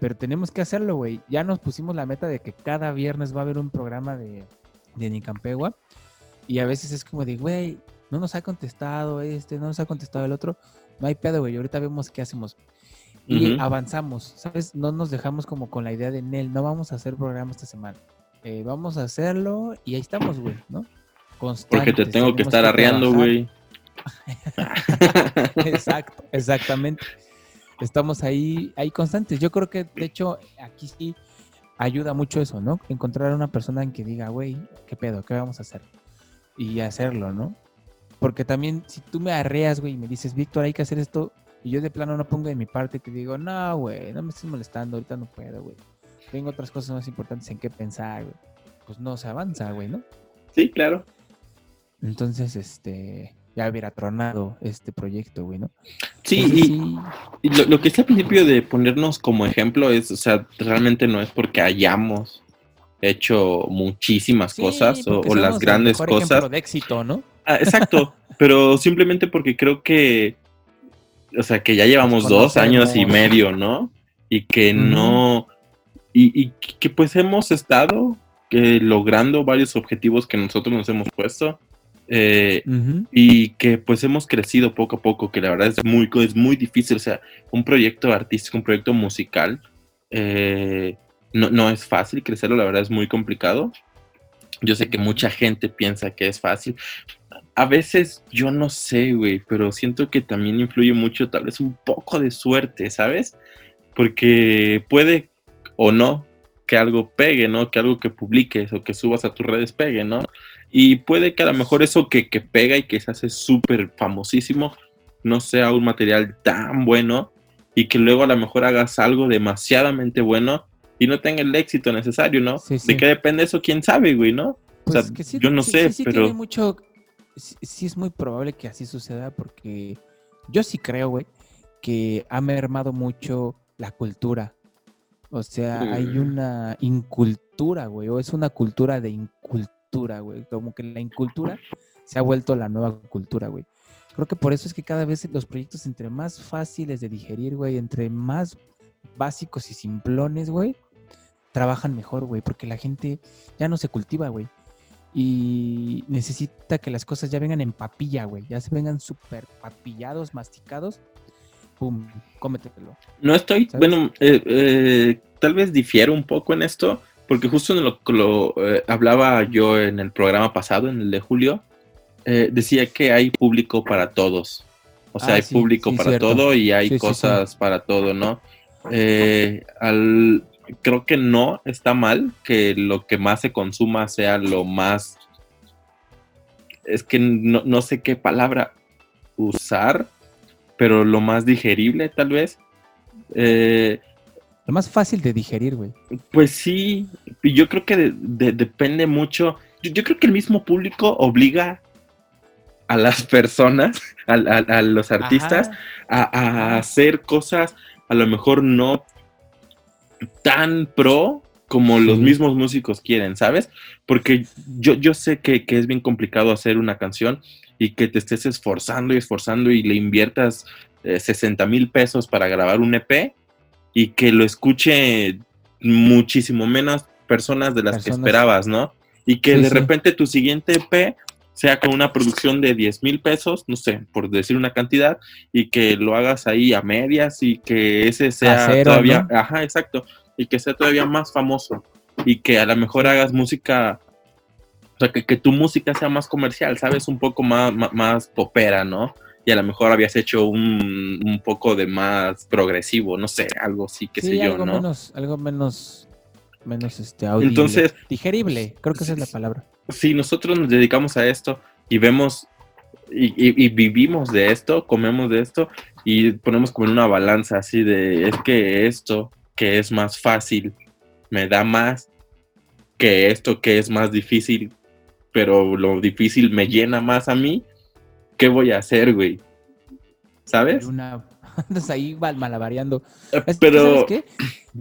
pero tenemos que hacerlo, güey. Ya nos pusimos la meta de que cada viernes va a haber un programa de, de Nicampegua. Y a veces es como de, güey, no nos ha contestado este, no nos ha contestado el otro. No hay pedo, güey. Ahorita vemos qué hacemos. Y avanzamos, ¿sabes? No nos dejamos como con la idea de, Nel, no vamos a hacer programa esta semana. Eh, vamos a hacerlo y ahí estamos, güey, ¿no? Porque te tengo que estar arreando, güey. Exacto, exactamente. Estamos ahí, ahí constantes. Yo creo que, de hecho, aquí sí ayuda mucho eso, ¿no? Encontrar a una persona en que diga, güey, ¿qué pedo? ¿Qué vamos a hacer? Y hacerlo, ¿no? Porque también, si tú me arreas, güey, y me dices, Víctor, hay que hacer esto, y yo de plano no pongo de mi parte, te digo, no, güey, no me estés molestando, ahorita no puedo, güey tengo otras cosas más importantes en qué pensar, Pues no se avanza, güey, ¿no? Sí, claro. Entonces, este, ya hubiera tronado este proyecto, güey, ¿no? Sí, y, lo, que está al principio de ponernos como ejemplo es, o sea, realmente no es porque hayamos hecho muchísimas cosas o, las grandes cosas. de éxito, ¿no? Ah, exacto, pero simplemente porque creo que, o sea, que ya llevamos dos años y medio, ¿no? Y que no, y, que pues hemos estado eh, logrando varios objetivos que nosotros nos hemos puesto eh, y que pues hemos crecido poco a poco, que la verdad es muy, es muy difícil, o sea, un proyecto artístico, un proyecto musical, eh, no, no es fácil crecerlo, la verdad es muy complicado. Yo sé que mucha gente piensa que es fácil. A veces yo no sé, güey, pero siento que también influye mucho tal vez un poco de suerte, ¿sabes? Porque puede o no que algo pegue, ¿no? Que algo que publiques o que subas a tus redes pegue, ¿no? Y puede que a lo mejor eso que, pega y que se hace súper famosísimo no sea un material tan bueno y que luego a lo mejor hagas algo demasiadamente bueno y no tenga el éxito necesario, ¿no? ¿De qué depende eso? ¿Quién sabe, güey, no? o sea, pues yo no sé, pero... Tiene mucho... Sí es muy probable que así suceda porque yo sí creo, güey, que ha mermado mucho la cultura o sea, hay una incultura, güey, o es una cultura de incultura, güey. Como que la incultura se ha vuelto la nueva cultura, güey. Creo que por eso es que cada vez los proyectos entre más fáciles de digerir, güey, entre más básicos y simplones, güey, trabajan mejor, güey, porque la gente ya no se cultiva, güey. Y necesita que las cosas ya vengan en papilla, güey, ya se vengan súper papillados, masticados pum, cómetelo. No estoy, bueno, eh, eh, tal vez difiero un poco en esto, porque justo en lo que lo eh, hablaba yo en el programa pasado, en el de julio, decía que hay público para todos. O sea, ah, hay público para todo y hay cosas para todo, ¿no? al, creo que no está mal que lo que más se consuma sea lo más... Es que no, no sé qué palabra usar, pero lo más digerible tal vez. Eh, Lo más fácil de digerir, güey. Pues sí, y yo creo que de- de- depende mucho. Yo, yo creo que el mismo público obliga a las personas, a, a- a los artistas, a, a hacer cosas a lo mejor no tan pro como los mismos músicos quieren, ¿sabes? Porque yo, yo sé que, que es bien complicado hacer una canción y que te estés esforzando y esforzando y le inviertas eh, 60 mil pesos para grabar un EP y que lo escuche muchísimo menos personas de las que esperabas, ¿no? Y que Sí, de sí. repente tu siguiente EP sea con una producción de 10 mil pesos, no sé, por decir una cantidad, y que lo hagas ahí a medias y que ese sea todavía, ¿no? ajá, exacto, y que sea todavía más famoso y que a lo mejor hagas música, o sea, que, que tu música sea más comercial, ¿sabes? Un poco más, más, más popera, ¿no? Y a lo mejor habías hecho un, un poco de más progresivo, no sé, algo así, qué sí, sé yo, algo ¿no? menos, algo menos, menos este audible. Entonces- digerible, creo que esa es la palabra. si nosotros nos dedicamos a esto y vemos y, y- y vivimos de esto, comemos de esto y ponemos como en una balanza así de es que esto que es más fácil me da más que esto que es más difícil, pero lo difícil me llena más a mí, ¿qué voy a hacer, güey? ¿Sabes? Una, andas ahí mal- malabareando. Eh, que, ¿sabes Pero qué?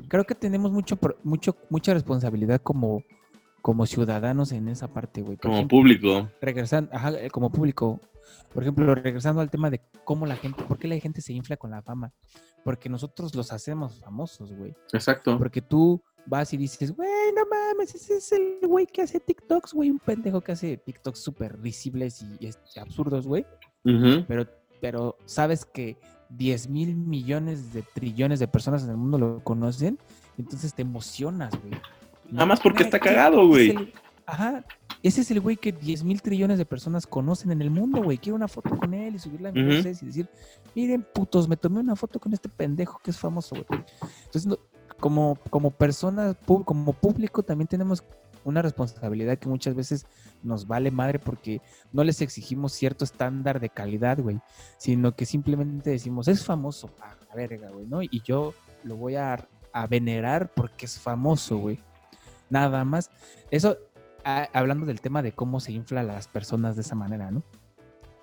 Creo que tenemos mucho, mucho, mucha responsabilidad como, como ciudadanos en esa parte, güey. Por como ejemplo, público, regresando, ajá, eh, como público, por ejemplo, regresando al tema de cómo la gente, por qué la gente se infla con la fama. Porque nosotros los hacemos famosos, güey. exacto. Porque tú vas y dices, güey, no mames, ese es el güey que hace TikToks, güey, un pendejo que hace TikToks súper risibles y este, absurdos, güey. Pero, pero sabes que 10 mil millones de trillones de personas en el mundo lo conocen, entonces te emocionas, güey. Nada más porque está cagado, güey. es el- Ajá. Ese es el güey que 10 mil trillones de personas conocen en el mundo, güey. Quiero una foto con él y subirla en Ujú. redes y decir, miren, putos, me tomé una foto con este pendejo que es famoso, güey. Entonces, no- como, como personas, como público, también tenemos una responsabilidad que muchas veces nos vale madre porque no les exigimos cierto estándar de calidad, güey, sino que simplemente decimos, es famoso, a la verga, güey, ¿no? Y yo lo voy a, a venerar porque es famoso, güey. Nada más. Eso, a- hablando del tema de cómo se infla a las personas de esa manera, ¿no?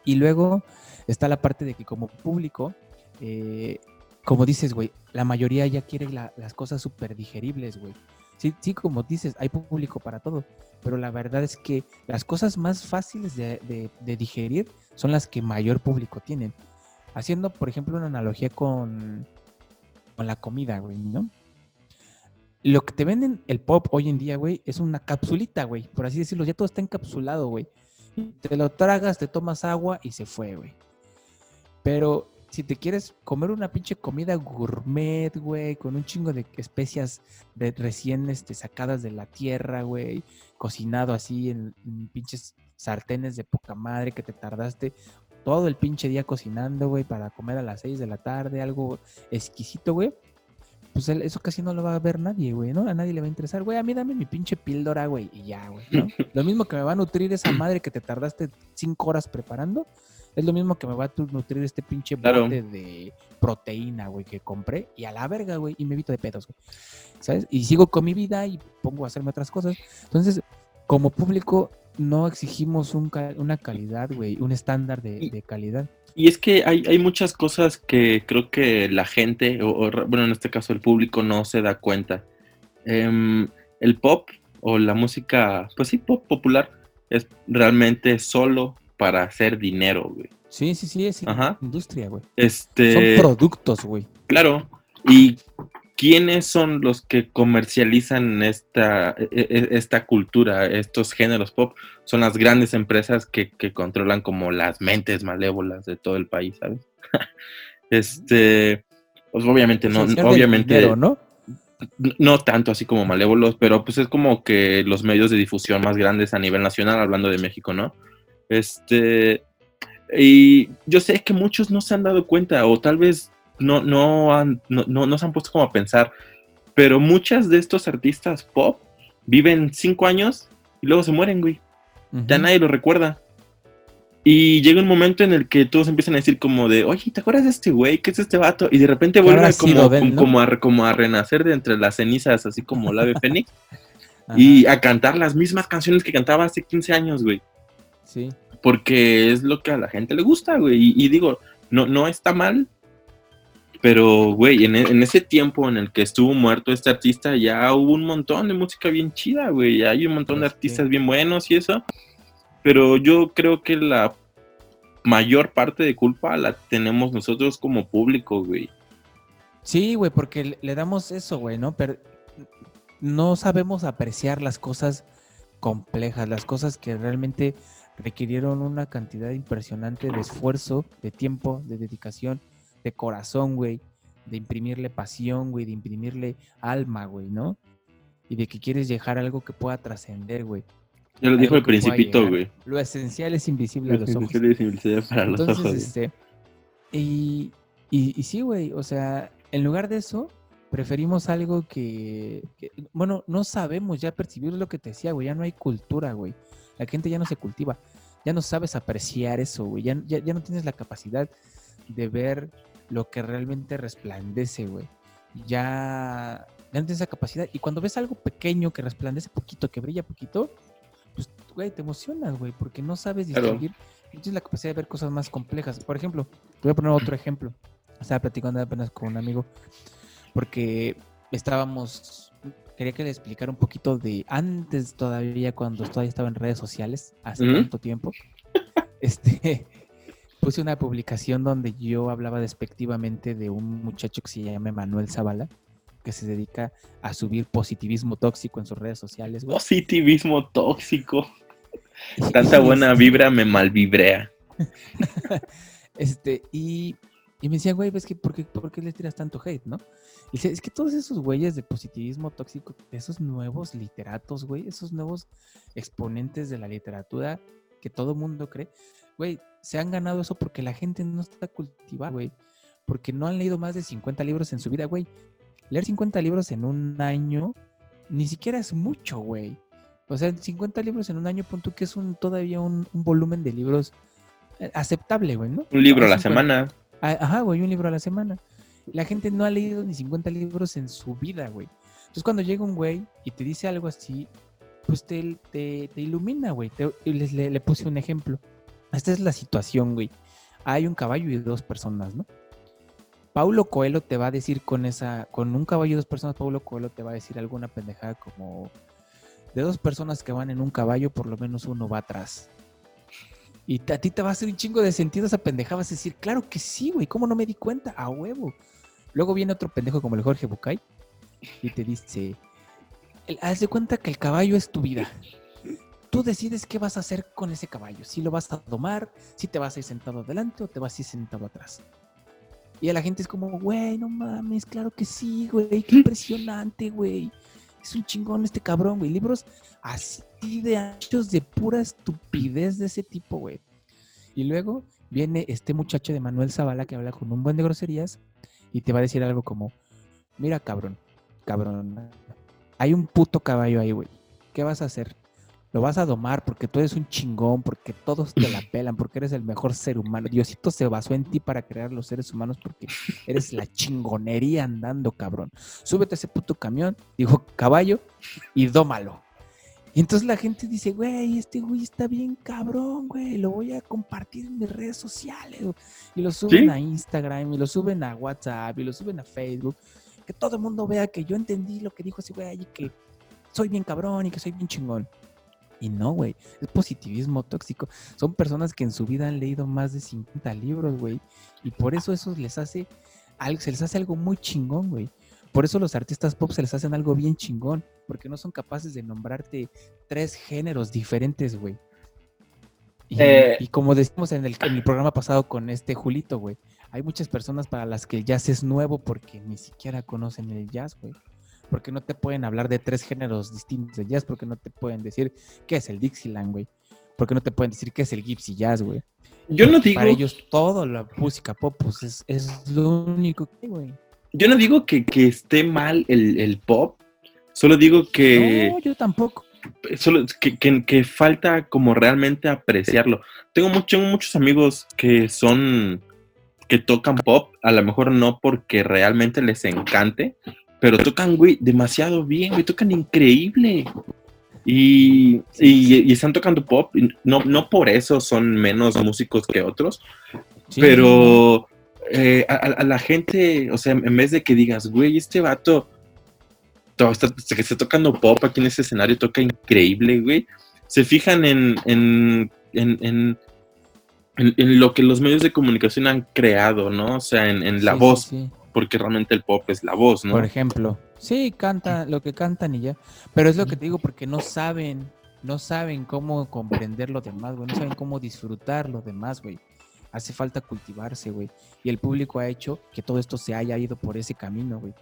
Y luego está la parte de que como público, eh, como dices, güey, la mayoría ya quiere la- las cosas súper digeribles, güey. Sí, sí, como dices, hay público para todo, pero la verdad es que las cosas más fáciles de, de- de digerir son las que mayor público tienen. Haciendo, por ejemplo, una analogía con, con la comida, güey, ¿no? Lo que te venden el pop hoy en día, güey, es una capsulita, güey, por así decirlo, ya todo está encapsulado, güey. Te lo tragas, te tomas agua y se fue, güey. Pero si te quieres comer una pinche comida gourmet, güey, con un chingo de especias de recién este, sacadas de la tierra, güey, cocinado así en, en pinches sartenes de poca madre que te tardaste todo el pinche día cocinando, güey, para comer a las 6 de la tarde, algo exquisito, güey. Pues eso casi no lo va a ver nadie, güey, ¿no? A nadie le va a interesar, güey, a mí dame mi pinche píldora, güey, y ya, güey, ¿no? Lo mismo que me va a nutrir esa madre que te tardaste cinco horas preparando, es lo mismo que me va a nutrir este pinche Claro. bote de proteína, güey, que compré, y a la verga, güey, y me evito de pedos, güey, ¿sabes? Y sigo con mi vida y pongo a hacerme otras cosas. Entonces, como público, no exigimos un una calidad, güey, un estándar de, Y- de calidad. Y es que hay, hay muchas cosas que creo que la gente, o, bueno, en este caso el público, no se da cuenta. Em, el pop o la música, pues sí, pop popular, es realmente solo para hacer dinero, güey. Sí, sí, sí, es Ajá. industria, güey. Este, Son productos, güey. claro. ¿Y quiénes son los que comercializan esta, e- e- esta cultura, estos géneros pop? Son las grandes empresas que, que controlan como las mentes malévolas de todo el país, ¿sabes? este, pues obviamente no, obviamente dinero, ¿no? no tanto así como malévolos, pero pues es como que los medios de difusión más grandes a nivel nacional, hablando de México, ¿no? Este, y yo sé que muchos no se han dado cuenta, o tal vez no, no, han, no, no, no se han puesto como a pensar, pero muchas de estos artistas pop viven cinco años y luego se mueren, güey. Ya nadie lo recuerda. Y llega un momento en el que todos empiezan a decir como de, oye, ¿te acuerdas de este güey? ¿Qué es este vato? Y de repente ¿Qué vuelve habrá como, de como, no? como a, como a renacer de entre las cenizas, así como la ave fénix, y a cantar las mismas canciones que cantaba hace 15 años, güey. sí. Porque es lo que a la gente le gusta, güey. Y, y digo, no, no está mal, pero, güey, en, e- en ese tiempo en el que estuvo muerto este artista, ya hubo un montón de música bien chida, güey. Hay un montón de Pues artistas bien buenos y eso. Pero yo creo que la mayor parte de culpa la tenemos nosotros como público, güey. Sí, güey, porque le damos eso, güey, ¿no? Pero no sabemos apreciar las cosas complejas, las cosas que realmente requirieron una cantidad impresionante de esfuerzo, de tiempo, de dedicación, de corazón, güey, de imprimirle pasión, güey, de imprimirle alma, güey, ¿no? Y de que quieres dejar algo que pueda trascender, güey. Ya lo dijo el principito, güey. Lo esencial es invisible a los ojos. Es invisible para los Entonces, ojos. este. Y, y, y sí, güey. O sea, en lugar de eso, preferimos algo que, que- Bueno, no sabemos ya percibir lo que te decía, güey. Ya no hay cultura, güey. La gente ya no se cultiva. Ya no sabes apreciar eso, güey. Ya, ya, ya no tienes la capacidad de ver lo que realmente resplandece, güey. Ya, ya no tienes esa capacidad. Y cuando ves algo pequeño que resplandece poquito, que brilla poquito, pues, güey, te emocionas, güey, porque no sabes distinguir no tienes la capacidad de ver cosas más complejas. Por ejemplo, te voy a poner otro ejemplo. Estaba platicando apenas con un amigo porque estábamos, quería que le explicara un poquito de antes todavía, cuando todavía estaba en redes sociales, hace tanto tiempo. Este, puse una publicación donde yo hablaba despectivamente de un muchacho que se llama Manuel Zavala, que se dedica a subir positivismo tóxico en sus redes sociales. güey. Positivismo tóxico. Tanta buena este- vibra me malvibrea. Este, y, y me decía, güey, ¿ves que por qué, por qué le tiras tanto hate, no? Y dice, es que todos esos güeyes de positivismo tóxico, esos nuevos literatos, güey, esos nuevos exponentes de la literatura que todo mundo cree, güey, se han ganado eso porque la gente no está cultivada, güey. Porque no han leído más de 50 libros en su vida, güey. Leer 50 libros en un año ni siquiera es mucho, güey. O sea, 50 libros en un año, punto que es un todavía un, un volumen de libros eh, aceptable, güey, ¿no? Un libro a la semana. Ajá, güey, un libro a la semana. La gente no ha leído ni 50 libros en su vida, güey. Entonces cuando llega un güey y te dice algo así, pues te, te, ilumina, güey. Te- les, le, le puse un ejemplo. Esta es la situación, güey. Hay un caballo y dos personas, ¿no? Paulo Coelho te va a decir con esa, con un caballo y dos personas, Paulo Coelho te va a decir alguna pendejada como de dos personas que van en un caballo, por lo menos uno va atrás. Y a ti te va a hacer un chingo de sentido esa pendeja. Vas a decir, claro que sí, güey. ¿Cómo no me di cuenta? A huevo. Luego viene otro pendejo como el Jorge Bucay y te dice, haz de cuenta que el caballo es tu vida. Tú decides qué vas a hacer con ese caballo. Si lo vas a domar, si te vas a ir sentado adelante o te vas a ir sentado atrás. Y a la gente es como, güey, no mames, claro que sí, güey. Qué impresionante, güey. Es un chingón este cabrón, güey. Libros así de anchos de pura estupidez de ese tipo, güey. Y luego viene este muchacho de Manuel Zavala que habla con un buen de groserías y te va a decir algo como, mira cabrón, cabrón, hay un puto caballo ahí, güey. ¿Qué vas a hacer? Lo vas a domar porque tú eres un chingón, porque todos te la pelan, porque eres el mejor ser humano. Diosito se basó en ti para crear los seres humanos porque eres la chingonería andando, cabrón. Súbete a ese puto camión, dijo caballo, y dómalo. Y entonces la gente dice, güey, este güey está bien cabrón, güey, lo voy a compartir en mis redes sociales. güey". Y lo suben ¿Sí? a Instagram, y lo suben a WhatsApp, y lo suben a Facebook. Que todo el mundo vea que yo entendí lo que dijo ese güey y que soy bien cabrón y que soy bien chingón. Y no, güey, es positivismo tóxico. Son personas que en su vida han leído más de 50 libros, güey. Y por eso eso les hace, algo, se les hace algo muy chingón, güey. Por eso los artistas pop se les hacen algo bien chingón, porque no son capaces de nombrarte tres géneros diferentes, güey. Y, Eh. y como decimos en el, en el programa pasado con este Julito, güey, hay muchas personas para las que el jazz es nuevo porque ni siquiera conocen el jazz, güey. Porque no te pueden hablar de tres géneros distintos de jazz, porque no te pueden decir qué es el Dixieland, güey. Porque no te pueden decir qué es el Gypsy Jazz, güey. Yo no digo, Para ellos todo la música pop pues, es, es lo único que, güey. yo no digo que, que esté mal el, el pop. Solo digo que No, yo tampoco. solo que, que- que falta como realmente apreciarlo. Tengo, mucho, tengo muchos amigos que son, que tocan pop, a lo mejor no porque realmente les encante, pero tocan, güey, demasiado bien, güey, tocan increíble. Y, y- y están tocando pop, no, no por eso son menos músicos que otros, Sí, pero eh, a, la gente, o sea, en vez de que digas, güey, este vato to- está, que está tocando pop aquí en ese escenario, toca increíble, güey. Se fijan en, en, en, en- lo que los medios de comunicación han creado, ¿no? O sea, en, la sí, voz, sí. Porque realmente el pop es la voz, ¿no? Por ejemplo, sí, canta lo que cantan y ya. Pero es lo que te digo, porque no saben, no saben cómo comprender lo demás, güey. No saben cómo disfrutar lo demás, güey. Hace falta cultivarse, güey. Y el público ha hecho que todo esto se haya ido por ese camino, güey.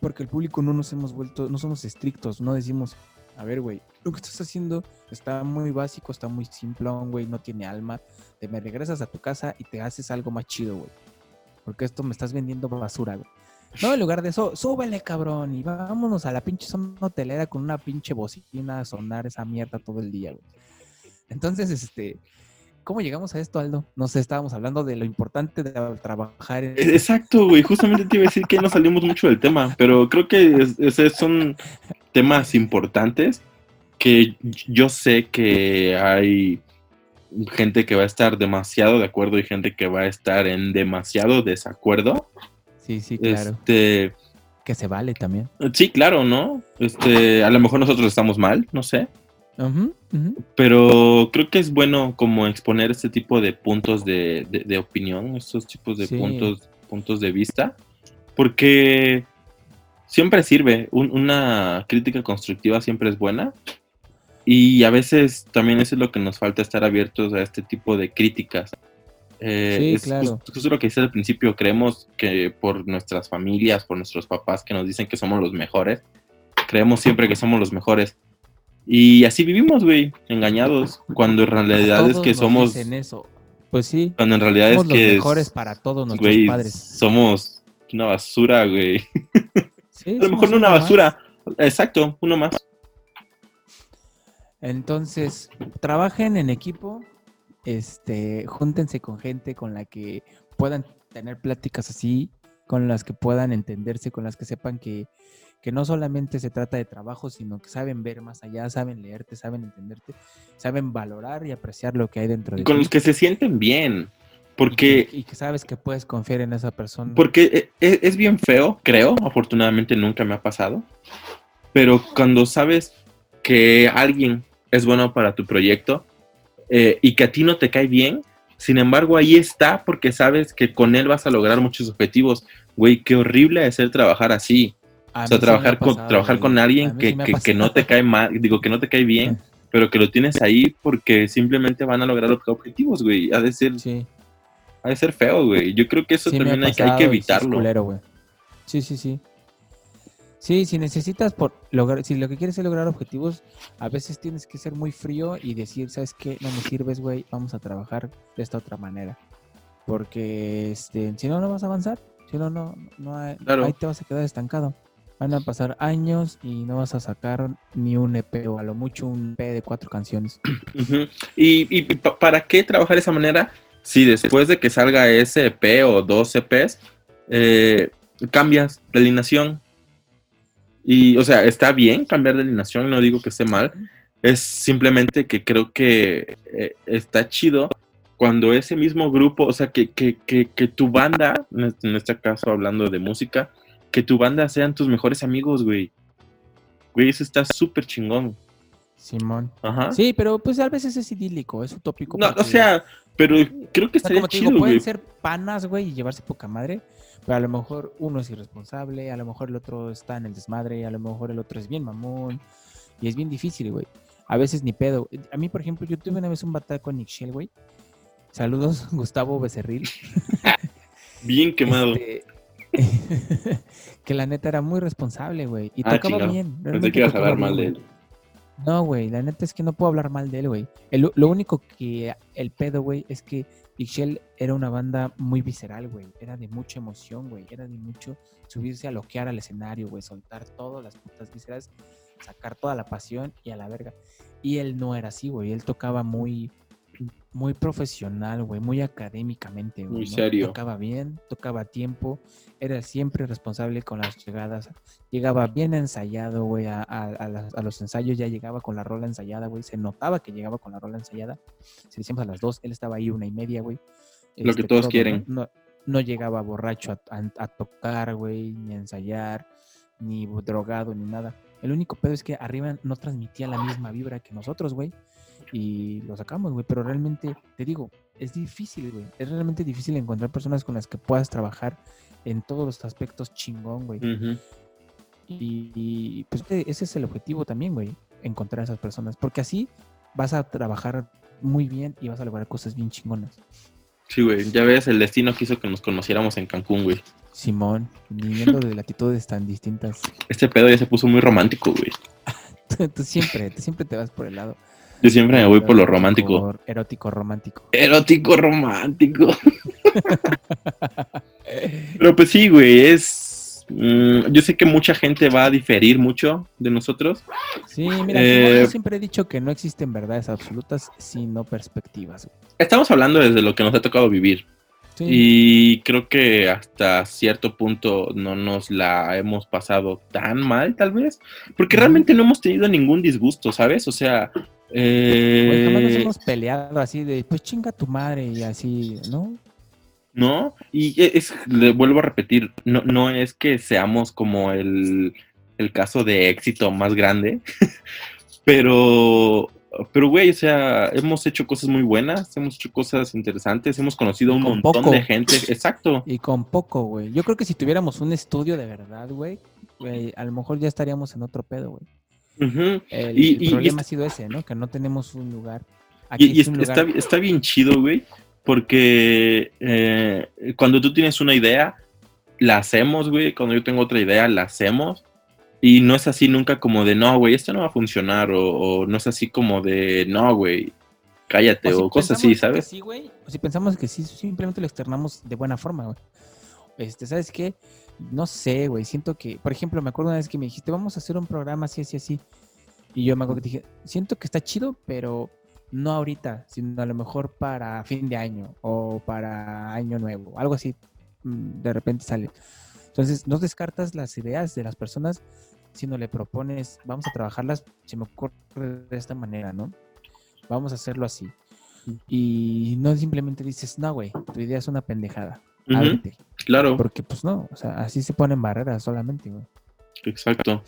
Porque el público no nos hemos vuelto, no somos estrictos, no decimos, a ver, güey, lo que estás haciendo está muy básico, está muy simplón, güey, no tiene alma. Te me regresas a tu casa y te haces algo más chido, güey. Porque esto me estás vendiendo basura, güey. No, en lugar de eso, súbele, cabrón, y vámonos a la pinche zona hotelera con una pinche bocina a sonar esa mierda todo el día, güey. Entonces, este, ¿cómo llegamos a esto, Aldo? No sé, estábamos hablando de lo importante de trabajar en... E- Exacto, güey. Justamente te iba a decir que no salimos mucho del tema, pero creo que es- son temas importantes que yo sé que hay gente que va a estar demasiado de acuerdo y gente que va a estar en demasiado desacuerdo. Sí, sí, claro. Este, Que se vale también. sí, claro, ¿no? Este, a lo mejor nosotros estamos mal, no sé, pero creo que es bueno como exponer este tipo de puntos de, de- de opinión, estos tipos de Sí. puntos, puntos de vista, porque siempre sirve, un- una crítica constructiva siempre es buena y a veces también eso es lo que nos falta, estar abiertos a este tipo de críticas. Eh, Sí, es claro. justo, justo lo que hice al principio, creemos que por nuestras familias, por nuestros papás que nos dicen que somos los mejores, creemos siempre que somos los mejores. Y así vivimos, güey, engañados, cuando en realidad es Todos que nos somos, dicen eso. Pues sí, cuando en realidad somos es los que, mejores para todos nuestros güey, padres. somos una basura, güey. Sí, A lo mejor no una uno más. basura, exacto, uno más. Entonces, trabajen en equipo, este, júntense con gente con la que puedan tener pláticas así, con las que puedan entenderse, con las que sepan que, que no solamente se trata de trabajo, sino que saben ver más allá, saben leerte, saben entenderte, saben valorar y apreciar lo que hay dentro de Con ti. los que se sienten bien, y que- porque y que sabes que puedes confiar en esa persona. Porque e- e- es bien feo, creo, afortunadamente nunca me ha pasado, pero cuando sabes que alguien es bueno para tu proyecto eh, y que a ti no te cae bien, sin embargo ahí está porque sabes que con él vas a lograr muchos objetivos. Güey, qué horrible es ser trabajar así. A O sea, sí trabajar, con, pasado, trabajar güey. con alguien que, sí que- que no pasado. te cae mal, digo, que no te cae bien, pero que lo tienes ahí porque simplemente van a lograr ob- objetivos, güey. Ha de ser, Sí. ha de ser feo, güey. Yo creo que eso también hay, que- hay pasado que es evitarlo. culero, güey. Sí, sí, sí. Sí, si necesitas por lograr, si lo que quieres es lograr objetivos, a veces tienes que ser muy frío y decir, ¿sabes qué? No me sirves, güey, vamos a trabajar de esta otra manera. Porque este, si no, no vas a avanzar. Si no, no, no hay- Claro. ahí te vas a quedar estancado. Van a pasar años y no vas a sacar ni un EP o a lo mucho un EP de cuatro canciones. ¿Y, y pa- para qué trabajar de esa manera? Si después de que salga ese EP o dos EPs, eh, cambias de alineación. Y, o sea, está bien cambiar de alineación, no digo que esté mal. Es simplemente que creo que eh, está chido cuando ese mismo grupo, o sea, que, que, que, que tu banda, en este- caso hablando de música, que tu banda sean tus mejores amigos, güey. Güey, eso está súper chingón. Simón. Ajá. Sí, pero pues a veces es idílico, es utópico. No, o sea, pero creo que O sea, estaría como te chido, digo, pueden güey. ser panas, güey, y llevarse poca madre, pero a lo mejor uno es irresponsable, a lo mejor el otro está en el desmadre, a lo mejor el otro es bien mamón, y es bien difícil, güey. A veces ni pedo. A mí, por ejemplo, yo tuve una vez un batalla con Nick Shell, güey. Saludos, Gustavo Becerril. Bien quemado. Este, que la neta era muy responsable, güey. Y Ah, tocaba chingado. bien. Pensé que ibas a hablar mal de él. No, güey, la neta es que no puedo hablar mal de él, güey. Lo único que el pedo, güey, es que Big Shell era una banda muy visceral, güey. Era de mucha emoción, güey. Era de mucho subirse a loquear al escenario, güey. Soltar todas las putas vísceras, sacar toda la pasión y a la verga. Y él no era así, güey. Él tocaba muy, muy profesional, güey. Muy académicamente, güey. Muy ¿no? serio. Tocaba bien, tocaba a tiempo. Era siempre responsable con las llegadas. Llegaba bien ensayado, güey, a, a- a las- a los ensayos. Ya llegaba con la rola ensayada, güey. Se notaba que llegaba con la rola ensayada. Si decíamos a las dos, él estaba ahí una y media, güey. Lo que Este, todos quieren. No, no llegaba borracho a tocar, güey, ni a ensayar, ni drogado, ni nada. El único pedo es que arriba no transmitía la misma vibra que nosotros, güey. Y lo sacamos, güey. Pero realmente, te digo, es difícil, güey. Es realmente difícil encontrar personas con las que puedas trabajar en todos los aspectos chingón, güey. Y, y, pues ese es el objetivo también, güey. Encontrar a esas personas. Porque así vas a trabajar muy bien y vas a lograr cosas bien chingonas. Sí, güey, ya ves, el destino quiso que nos conociéramos en Cancún, güey. Simón, viniendo de latitudes tan distintas. Este pedo ya se puso muy romántico, güey. Tú, tú siempre, tú siempre te vas por el lado. Yo siempre me voy por lo romántico. Erótico, romántico. Erótico romántico. Pero pues sí, güey, es... mm, yo sé que mucha gente va a diferir mucho de nosotros. Sí, mira, Eh, yo siempre he dicho que no existen verdades absolutas, sino perspectivas. güey. Estamos hablando desde lo que nos ha tocado vivir. Sí, Y creo que hasta cierto punto no nos la hemos pasado tan mal, tal vez. Porque realmente no hemos tenido ningún disgusto, ¿sabes? O sea... jamás nos eh, hemos peleado así de, pues chinga tu madre y así, ¿no? ¿no? Y e, es, le vuelvo a repetir, no, no es que seamos como el, el caso de éxito más grande, pero, pero, güey, o sea, hemos hecho cosas muy buenas, hemos hecho cosas interesantes, hemos conocido un montón poco. de gente, exacto. Y con poco, güey. Yo creo que si tuviéramos un estudio de verdad, güey, a lo mejor ya estaríamos en otro pedo, güey. Ujú. El, Y- el y- problema ha sido ese, ¿no? Que no tenemos un lugar. Aquí Y, y es un está, lugar- está bien chido, güey, porque eh, cuando tú tienes una idea, la hacemos, güey. Cuando yo tengo otra idea, la hacemos. Y no es así nunca como de, no, güey, esto no va a funcionar. O, o no es así como de, no, güey, cállate. O, si cosas así, ¿sabes? Sí, güey. O si pensamos que sí, simplemente lo externamos de buena forma, güey. Este, ¿sabes qué? No sé, güey. Siento que, por ejemplo, me acuerdo una vez que me dijiste, vamos a hacer un programa así, así, así. Y yo me acuerdo que dije, siento que está chido, pero no ahorita, sino a lo mejor para fin de año o para año nuevo, algo así. mm, De repente sale. Entonces, no descartas las ideas de las personas, sino le propones, vamos a trabajarlas, se me ocurre de esta manera, ¿no? Vamos a hacerlo así. Y no simplemente dices, no, güey, tu idea es una pendejada. Ujú, ábrete". claro, Porque, pues no, o sea, así se ponen barreras solamente, güey. exacto.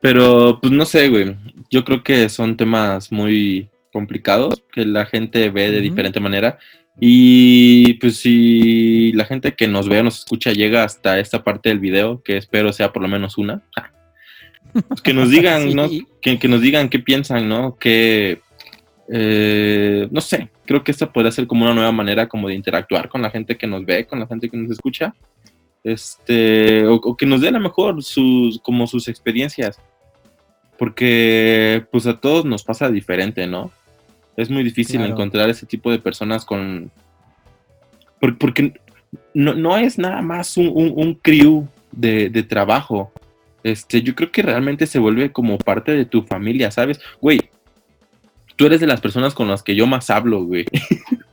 Pero, pues no sé, güey. Yo creo que son temas muy complicados que la gente ve de diferente manera. Y pues si la gente que nos ve o nos escucha llega hasta esta parte del video, que espero sea por lo menos una, pues que nos digan, ¿no? Que, que nos digan qué piensan, ¿no? Que, eh, no sé, creo que esta podría ser como una nueva manera como de interactuar con la gente que nos ve, con la gente que nos escucha. Este, o, o que nos den a lo mejor sus, como sus experiencias. Porque pues a todos nos pasa diferente, ¿no? Es muy difícil Claro. encontrar ese tipo de personas con... por- Porque no, no es nada más un, un, un crew de, de trabajo. Este, yo creo que realmente se vuelve como parte de tu familia, ¿sabes? Güey, tú eres de las personas con las que yo más hablo, güey.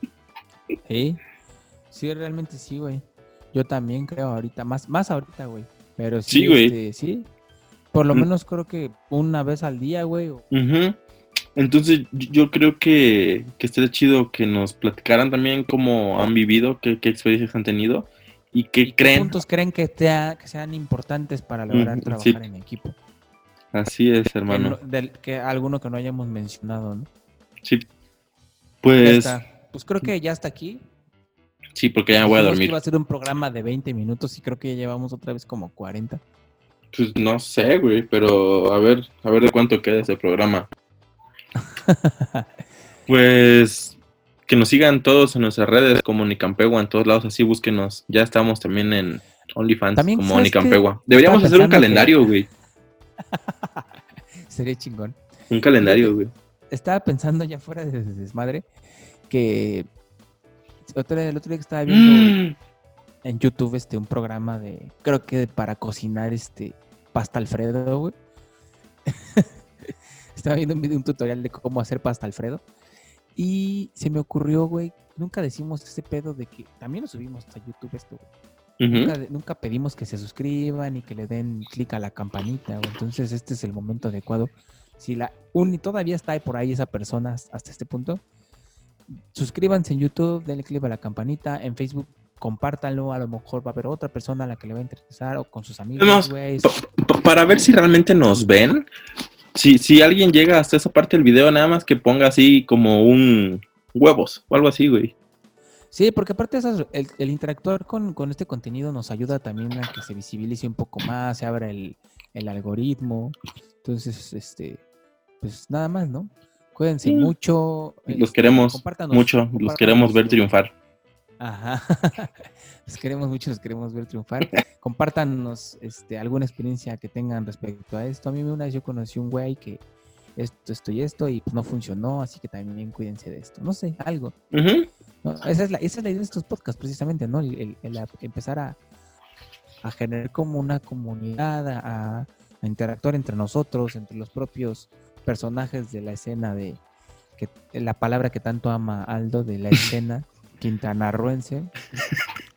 Sí, sí, realmente sí, güey. Yo también creo ahorita, más, más ahorita, güey. Pero sí, Sí, güey. este, sí. Por lo Mm. menos creo que una vez al día, güey. Entonces yo- creo que, que estaría chido que nos platicaran también cómo han vivido, qué, qué experiencias han tenido y qué ¿Y qué creen. puntos creen que, sea- que sean importantes para lograr trabajar sí. en equipo? Así es, Que, hermano. no- del- que alguno que no hayamos mencionado, ¿no? Sí. Ya Pues está. Pues creo que ya está aquí. sí, porque ya me voy a dormir. Iba a ser un programa de 20 minutos y creo que ya llevamos otra vez como 40. Pues no sé, güey, pero a ver, a ver de cuánto queda ese programa. Pues que nos sigan todos en nuestras redes como Nicampegua en todos lados, así búsquenos. Ya estamos también en OnlyFans También, como ¿sabes Nicampegua. Deberíamos hacer un calendario, güey. Sería chingón. Un calendario, güey. Estaba pensando ya fuera de desmadre que otro, el otro día que estaba viendo Mm. en YouTube este un programa de creo que para cocinar este pasta alfredo, güey. estaba viendo un, video, un tutorial de cómo hacer pasta alfredo y se me ocurrió, güey, nunca decimos ese pedo de que también lo subimos a YouTube esto, güey. Nunca, nunca pedimos que se suscriban y que le den clic a la campanita, güey. Entonces este es el momento adecuado. Si la un, todavía está por ahí esa persona hasta este punto, suscríbanse en YouTube, denle clic a la campanita, en Facebook compártanlo, a lo mejor va a haber otra persona a la que le va a interesar o con sus amigos, pa- para ver si realmente nos ven. Si, si alguien llega hasta esa parte del video, nada más que ponga así como un huevos o algo así, güey. Sí, porque aparte esas- el, el interactuar con, con este contenido nos ayuda también a que se visibilice un poco más, se abra el, el algoritmo. Entonces, este, pues nada más, ¿no? Cuídense Sí. mucho. Los este, queremos compártanos- mucho, los queremos ver triunfar. Ajá. los queremos mucho, los queremos ver triunfar. Compártanos este, alguna experiencia que tengan respecto a esto. A mí una vez yo conocí un güey que esto, esto y esto y pues no funcionó, así que también cuídense de esto. No sé, algo. ¿no? Esa, es la, esa es la idea de estos podcasts, precisamente, ¿no? El, el- el a- empezar a, a generar como una comunidad, a, a interactuar entre nosotros, entre los propios personajes de la escena de que la palabra que tanto ama Aldo de la escena quintanarroense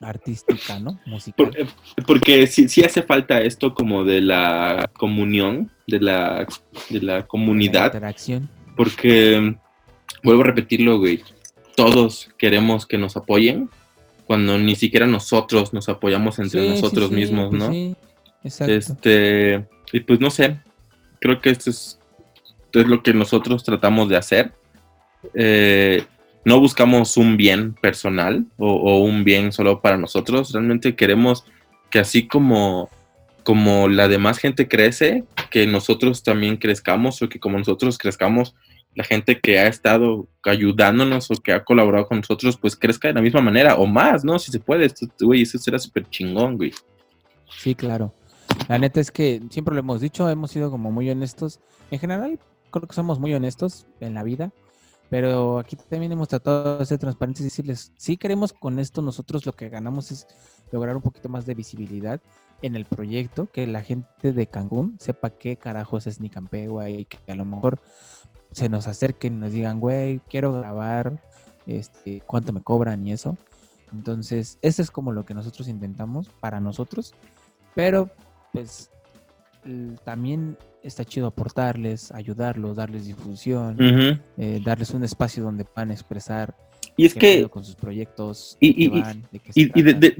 artística, ¿no? Musical. Por- eh, porque sí, sí hace falta esto como de la comunión, de la, de la La comunidad, interacción. porque, vuelvo a repetirlo, güey, todos queremos que nos apoyen, cuando ni siquiera nosotros nos apoyamos entre Sí, nosotros sí, mismos, pues ¿no? sí, exacto. Este, y pues no sé, creo que esto es, es lo que nosotros tratamos de hacer. Eh, no buscamos un bien personal o, un bien solo para nosotros, realmente queremos que así como, como la demás gente crece, que nosotros también crezcamos o que como nosotros crezcamos, la gente que ha estado ayudándonos o que ha colaborado con nosotros, pues crezca de la misma manera o más, ¿no? Si se puede, esto, güey, eso será súper chingón, güey. Sí, claro. La neta es que siempre lo hemos dicho, hemos sido como muy honestos. En general, creo que somos muy honestos en la vida, pero aquí también hemos tratado de ser transparentes y decirles, sí queremos con esto nosotros lo que ganamos es lograr un poquito más de visibilidad en el proyecto, que la gente de Cancún sepa qué carajos es Nicampé, güey, y que a lo mejor se nos acerquen y nos digan, güey, quiero grabar, este, cuánto me cobran y eso. Entonces, eso es como lo que nosotros intentamos para nosotros, pero pues también está chido aportarles, ayudarlos, darles difusión, eh, darles un espacio donde puedan expresar Y es que con sus proyectos, y- y- van, de Y,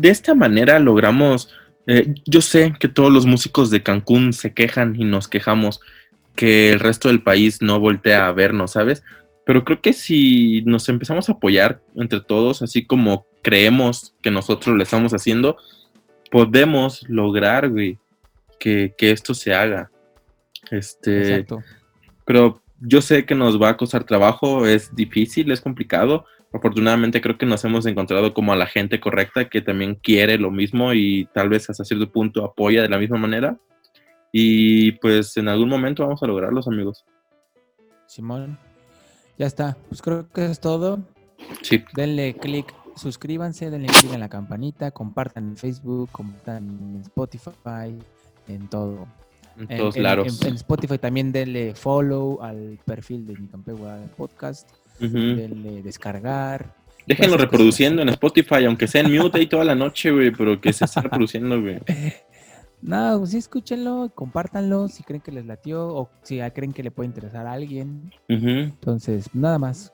de esta manera logramos, eh, yo sé que todos los músicos de Cancún se quejan y nos quejamos que el resto del país no voltea a vernos, ¿sabes? Pero creo que si nos empezamos a apoyar entre todos, así como creemos que nosotros lo estamos haciendo, podemos lograr, güey, que, que esto se haga. Este, Exacto. pero yo sé que nos va a costar trabajo, es difícil, es complicado. Afortunadamente creo que nos hemos encontrado como a la gente correcta que también quiere lo mismo y tal vez hasta cierto punto apoya de la misma manera. Y pues en algún momento vamos a lograrlos, amigos. Simón. Ya está. Pues creo que eso es todo. Sí, Denle click, suscríbanse, denle click en la campanita, compartan en Facebook, compartan en Spotify, en todo. en En- todos en, lados. en- en Spotify también denle follow al perfil de Nicampegua Podcast, Ujú. denle descargar. Déjenlo reproduciendo en Spotify, aunque sea en mute ahí toda la noche, güey, pero que se esté reproduciendo, güey. No, pues sí, escúchenlo, compártanlo si creen que les latió o si creen que le puede interesar a alguien. Entonces, nada más.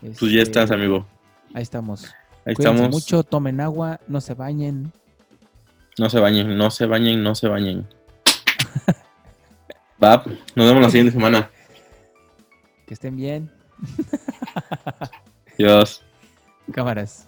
Pues ya Este, estás, amigo. Ahí estamos. Ahí Cuídense estamos. mucho, tomen agua, no se bañen. No se bañen, no se bañen, no se bañen. Va, nos vemos la siguiente semana. Que estén bien. Adiós. Cámaras.